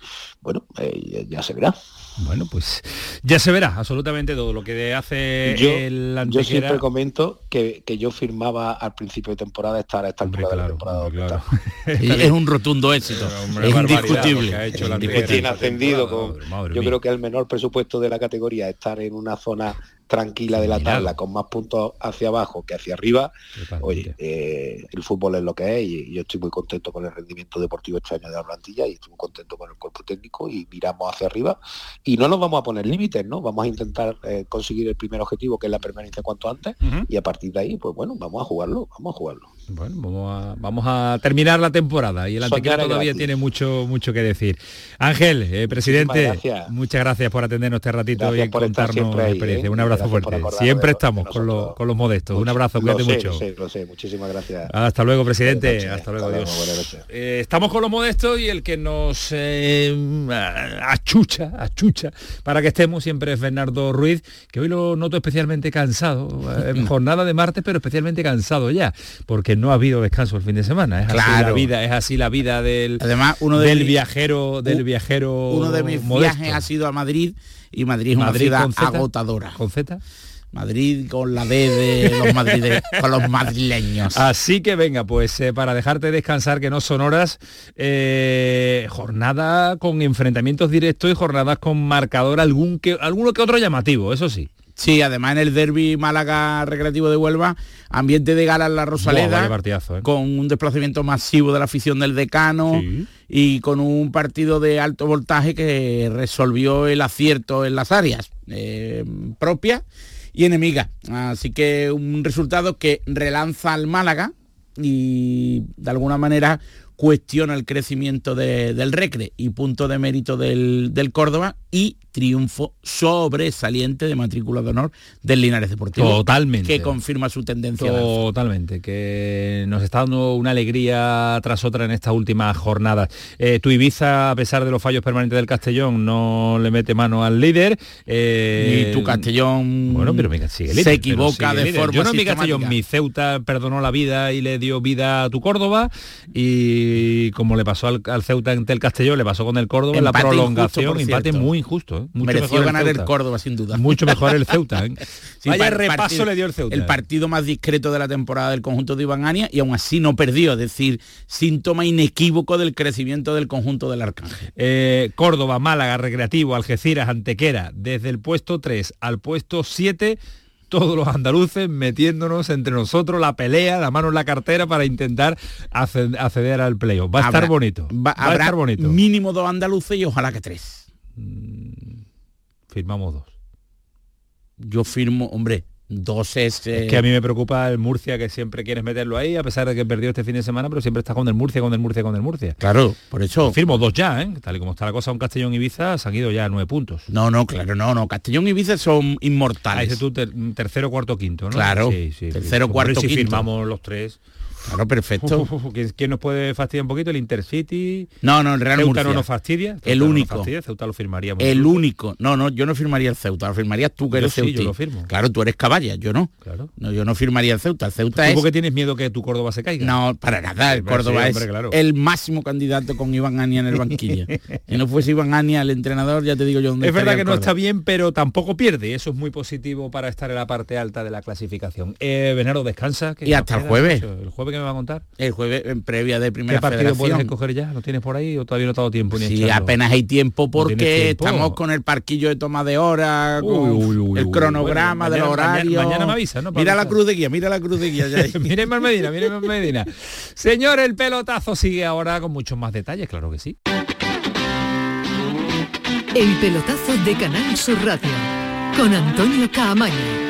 bueno, eh, ya se verá. Bueno, pues ya se verá absolutamente todo lo que hace yo, el Yo siempre comento que, yo firmaba al principio de temporada estar a esta altura de la temporada. es un rotundo éxito, es indiscutible. Ha hecho tiene ascendido con, yo creo que el menor presupuesto de la categoría estar en una zona tranquila de la tabla, con más puntos hacia abajo que hacia arriba, oye, eh, el fútbol es lo que es y, yo estoy muy contento con el rendimiento deportivo este año de la plantilla y estoy muy contento con el cuerpo técnico y miramos hacia arriba y no nos vamos a poner límites, ¿no? Vamos a intentar eh, conseguir el primer objetivo, que es la permanencia cuanto antes, y a partir de ahí, pues bueno, vamos a jugarlo, vamos a jugarlo. Bueno, vamos a, vamos a terminar la temporada y el Antequera todavía tiene mucho mucho que decir. Ángel, eh, presidente, muchas gracias por atendernos este ratito y contarnos la experiencia. Un abrazo fuerte. Siempre estamos con, con, los modestos. Un abrazo, cuídate mucho. Lo sé, muchísimas gracias. Hasta luego, presidente. Hasta luego, adiós. Eh, estamos con los modestos y el que nos eh, achucha, achucha para que estemos siempre es Bernardo Ruiz, que hoy lo noto especialmente cansado. Jornada de martes, pero especialmente cansado ya, porque no ha habido descanso el fin de semana. Es así la vida, es así la vida del, Además, uno del viajero, del viajero. Uno de mis viajes ha sido a Madrid y Madrid es una ciudad agotadora. ¿Con Z? Madrid con la D de los madrileños, con los madrileños. Así que venga, pues eh, para dejarte descansar, que no son horas, eh, jornada con enfrentamientos directos y jornadas con marcador algún que, alguno que otro llamativo, eso sí. Sí, además en el derby Málaga Recreativo de Huelva, ambiente de gala en la Rosaleda, ¿eh? con un desplazamiento masivo de la afición del decano y con un partido de alto voltaje que resolvió el acierto en las áreas eh, propias y enemigas. Así que un resultado que relanza al Málaga y de alguna manera cuestiona el crecimiento del Recre y punto de mérito del, del Córdoba y triunfo sobresaliente de matrícula de honor del Linares Deportivo. Totalmente. Que confirma su tendencia. Totalmente, que nos está dando una alegría tras otra en estas últimas jornadas. Eh, tu Ibiza, a pesar de los fallos permanentes del Castellón, no le mete mano al líder. Eh, y tu Castellón bueno, pero sigue se equivoca de forma Yo no mi Castellón, mi Ceuta perdonó la vida y le dio vida a tu Córdoba y como le pasó al, Ceuta ante el Castellón, le pasó con el Córdoba en la prolongación, empate muy injusto. ¿Eh? Mereció ganar el, Córdoba, sin duda. Mucho mejor el Ceuta. ¿eh? Vaya repaso le dio el Ceuta. El partido más discreto de la temporada del conjunto de Iván Ania y aún así no perdió. Es decir, síntoma inequívoco del crecimiento del conjunto del Arcángel. Eh, Córdoba, Málaga, Recreativo, Algeciras, Antequera, desde el puesto 3 al puesto 7 todos los andaluces metiéndonos entre nosotros la pelea, la mano en la cartera para intentar acceder al playoff. Va a estar bonito. Va, a estar bonito. Mínimo dos andaluces y ojalá que tres. Firmamos dos. Yo firmo, hombre, dos es... Es que a mí me preocupa el Murcia, que siempre quieres meterlo ahí, a pesar de que perdió este fin de semana, pero siempre está con el Murcia, con el Murcia, con el Murcia. Claro, por eso... Firmo dos ya, ¿eh? Tal y como está la cosa, un Castellón Ibiza se han ido ya nueve puntos. No, no, claro, no, no. Castellón y Ibiza son inmortales. Ahí tú tercero, cuarto, quinto, ¿no? Claro, sí, sí, tercero, cuarto, quinto. firmamos los tres Claro, perfecto. ¿Quién nos puede fastidiar un poquito? ¿El Intercity? No, no, el Real Ceuta no nos fastidia. el único. No Ceuta lo firmaríamos. El único. No, no, yo no firmaría el Ceuta. Lo firmarías tú que eres sí, yo lo firmo. Claro, tú eres caballa, yo no. Claro. No, yo no firmaría el Ceuta. El Ceuta ¿Tú es... porque tienes miedo que tu Córdoba se caiga? No, para nada. El Córdoba es el máximo candidato con Iván Ania en el banquillo. si no fuese Iván Ania el entrenador, ya te digo yo dónde Es verdad que no está bien, pero tampoco pierde. Eso es muy positivo para estar en la parte alta de la clasificación. Eh, Venaro, descansa. y hasta el jueves. ¿El jueves que me va a contar? el jueves en previa de primera ¿Qué partido puedes escoger ya? ¿Lo tienes por ahí o todavía no te ha dado tiempo? Ni sí, apenas hay tiempo porque estamos con el parquillo de toma de hora, el cronograma del horario. Mañana, me avisa, ¿no? Mira la cruz de guía, mira la cruz de guía. miren más Medina, miren más Medina. Señor, el pelotazo sigue ahora con muchos más detalles, claro que sí. El pelotazo de Canal Sur Radio con Antonio Caamaño.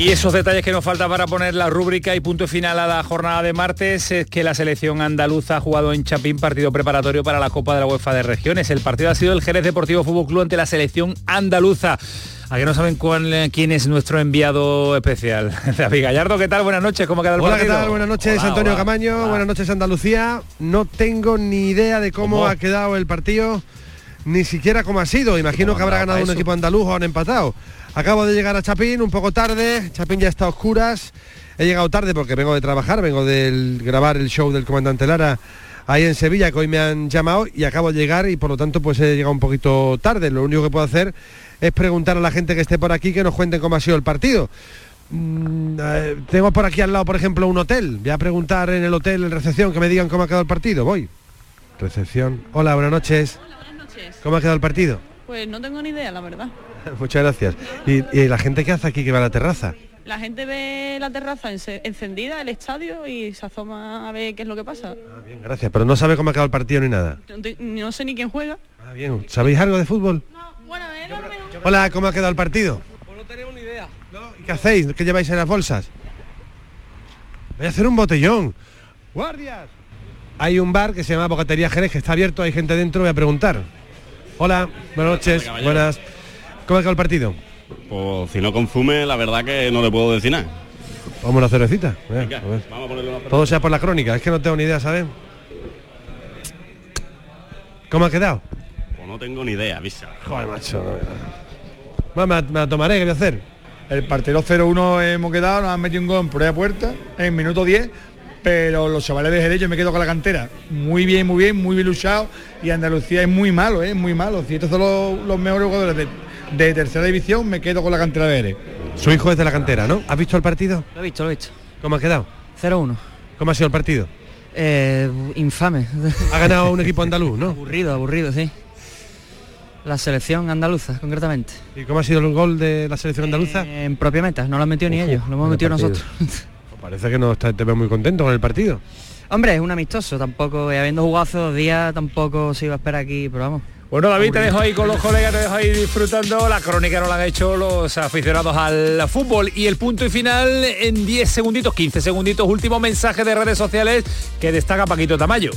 Y esos detalles que nos falta para poner la rúbrica y punto final a la jornada de martes es que la selección andaluza ha jugado en Chapín partido preparatorio para la Copa de la UEFA de Regiones. El partido ha sido el Jerez Deportivo Fútbol Club ante la selección andaluza. ¿A que no saben cuál, quién es nuestro enviado especial? David Gallardo, ¿qué tal? Buenas noches, ¿cómo queda el hola, partido? ¿qué tal? Buenas noches, Antonio Camaño, buenas noches, Andalucía. No tengo ni idea de cómo, ha quedado el partido. ni siquiera cómo ha sido. Imagino que habrá ganado un equipo andaluz o han empatado. Acabo de llegar a Chapín un poco tarde. Chapín ya está a oscuras. He llegado tarde porque vengo de trabajar, vengo de grabar el show del comandante Lara ahí en Sevilla, que hoy me han llamado y acabo de llegar y por lo tanto pues he llegado un poquito tarde. Lo único que puedo hacer es preguntar a la gente que esté por aquí que nos cuenten cómo ha sido el partido. Mm, eh, tengo por aquí al lado, por ejemplo, un hotel. Voy a preguntar en el hotel, en recepción, que me digan cómo ha quedado el partido. Voy. Recepción. Hola, buenas noches. Hola, buenas noches. ¿Cómo ha quedado el partido? Pues no tengo ni idea, la verdad. Muchas gracias. ¿Y, la gente qué hace aquí que va a la terraza? La gente ve la terraza encendida, el estadio y se asoma a ver qué es lo que pasa. Ah, bien, gracias. Pero no sabe cómo ha quedado el partido ni nada. No, sé ni quién juega. Ah, bien. ¿Sabéis algo de fútbol? No, bueno, Hola, ¿cómo ha quedado el partido? Pues no tenemos ni idea. ¿Y qué hacéis? ¿Qué lleváis en las bolsas? Voy a hacer un botellón. ¡Guardias! Hay un bar que se llama Bocatería Jerez que está abierto, hay gente dentro, voy a preguntar. Hola, buenas noches, buenas. ¿Cómo ha quedado el partido? Pues si no consume, la verdad que no le puedo decir nada. Vamos a una cervecita. Todo sea por la crónica, es que no tengo ni idea, ¿sabes? ¿Cómo ha quedado? Pues no tengo ni idea, avisa. Joder, macho. me, me la tomaré, ¿qué voy a hacer? El partido 0-1 hemos quedado, nos han metido un gol por prueba puerta en minuto 10 pero los chavales de Jerez yo me quedo con la cantera. Muy bien, muy bien, muy bien luchado y Andalucía es muy malo, es ¿eh? muy malo. Si estos son los, mejores jugadores de, tercera división, me quedo con la cantera de Jerez. Su hijo es de la cantera, ¿no? ¿Has visto el partido? Lo he visto, lo he visto. ¿Cómo ha quedado? 0-1. ¿Cómo ha sido el partido? Eh, infame. Ha ganado un equipo andaluz, ¿no? aburrido, aburrido, sí. La selección andaluza, concretamente. ¿Y cómo ha sido el gol de la selección andaluza? Eh, en propia meta, no lo han metido ni ellos, lo hemos metido nosotros. Parece que no está, te muy contento con el partido. Hombre, es un amistoso, tampoco, eh, habiendo jugado hace dos días, tampoco se iba a esperar aquí, pero vamos. Bueno, David, te dejo ahí con los colegas, te dejo ahí disfrutando. La crónica no la han hecho los aficionados al fútbol. Y el punto y final en 10 segunditos, 15 segunditos, último mensaje de redes sociales que destaca Paquito Tamayo.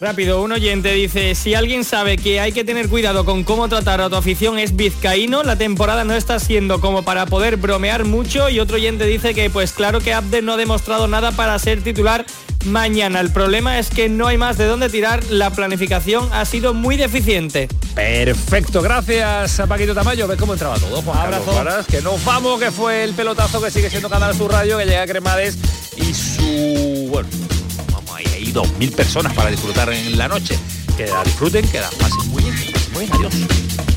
Rápido, un oyente dice, si alguien sabe que hay que tener cuidado con cómo tratar a tu afición es vizcaíno, la temporada no está siendo como para poder bromear mucho y otro oyente dice que pues claro que Abde no ha demostrado nada para ser titular mañana. El problema es que no hay más de dónde tirar, la planificación ha sido muy deficiente. Perfecto, gracias a Paquito Tamayo, ves cómo entraba todo, Juan Abrazo. que nos vamos, que fue el pelotazo que sigue siendo Canal Sur Radio, que llega a Cremades y su... bueno hay 2.000 personas para disfrutar en la noche. Que la disfruten, que la pasen muy bien. Muy bien, adiós.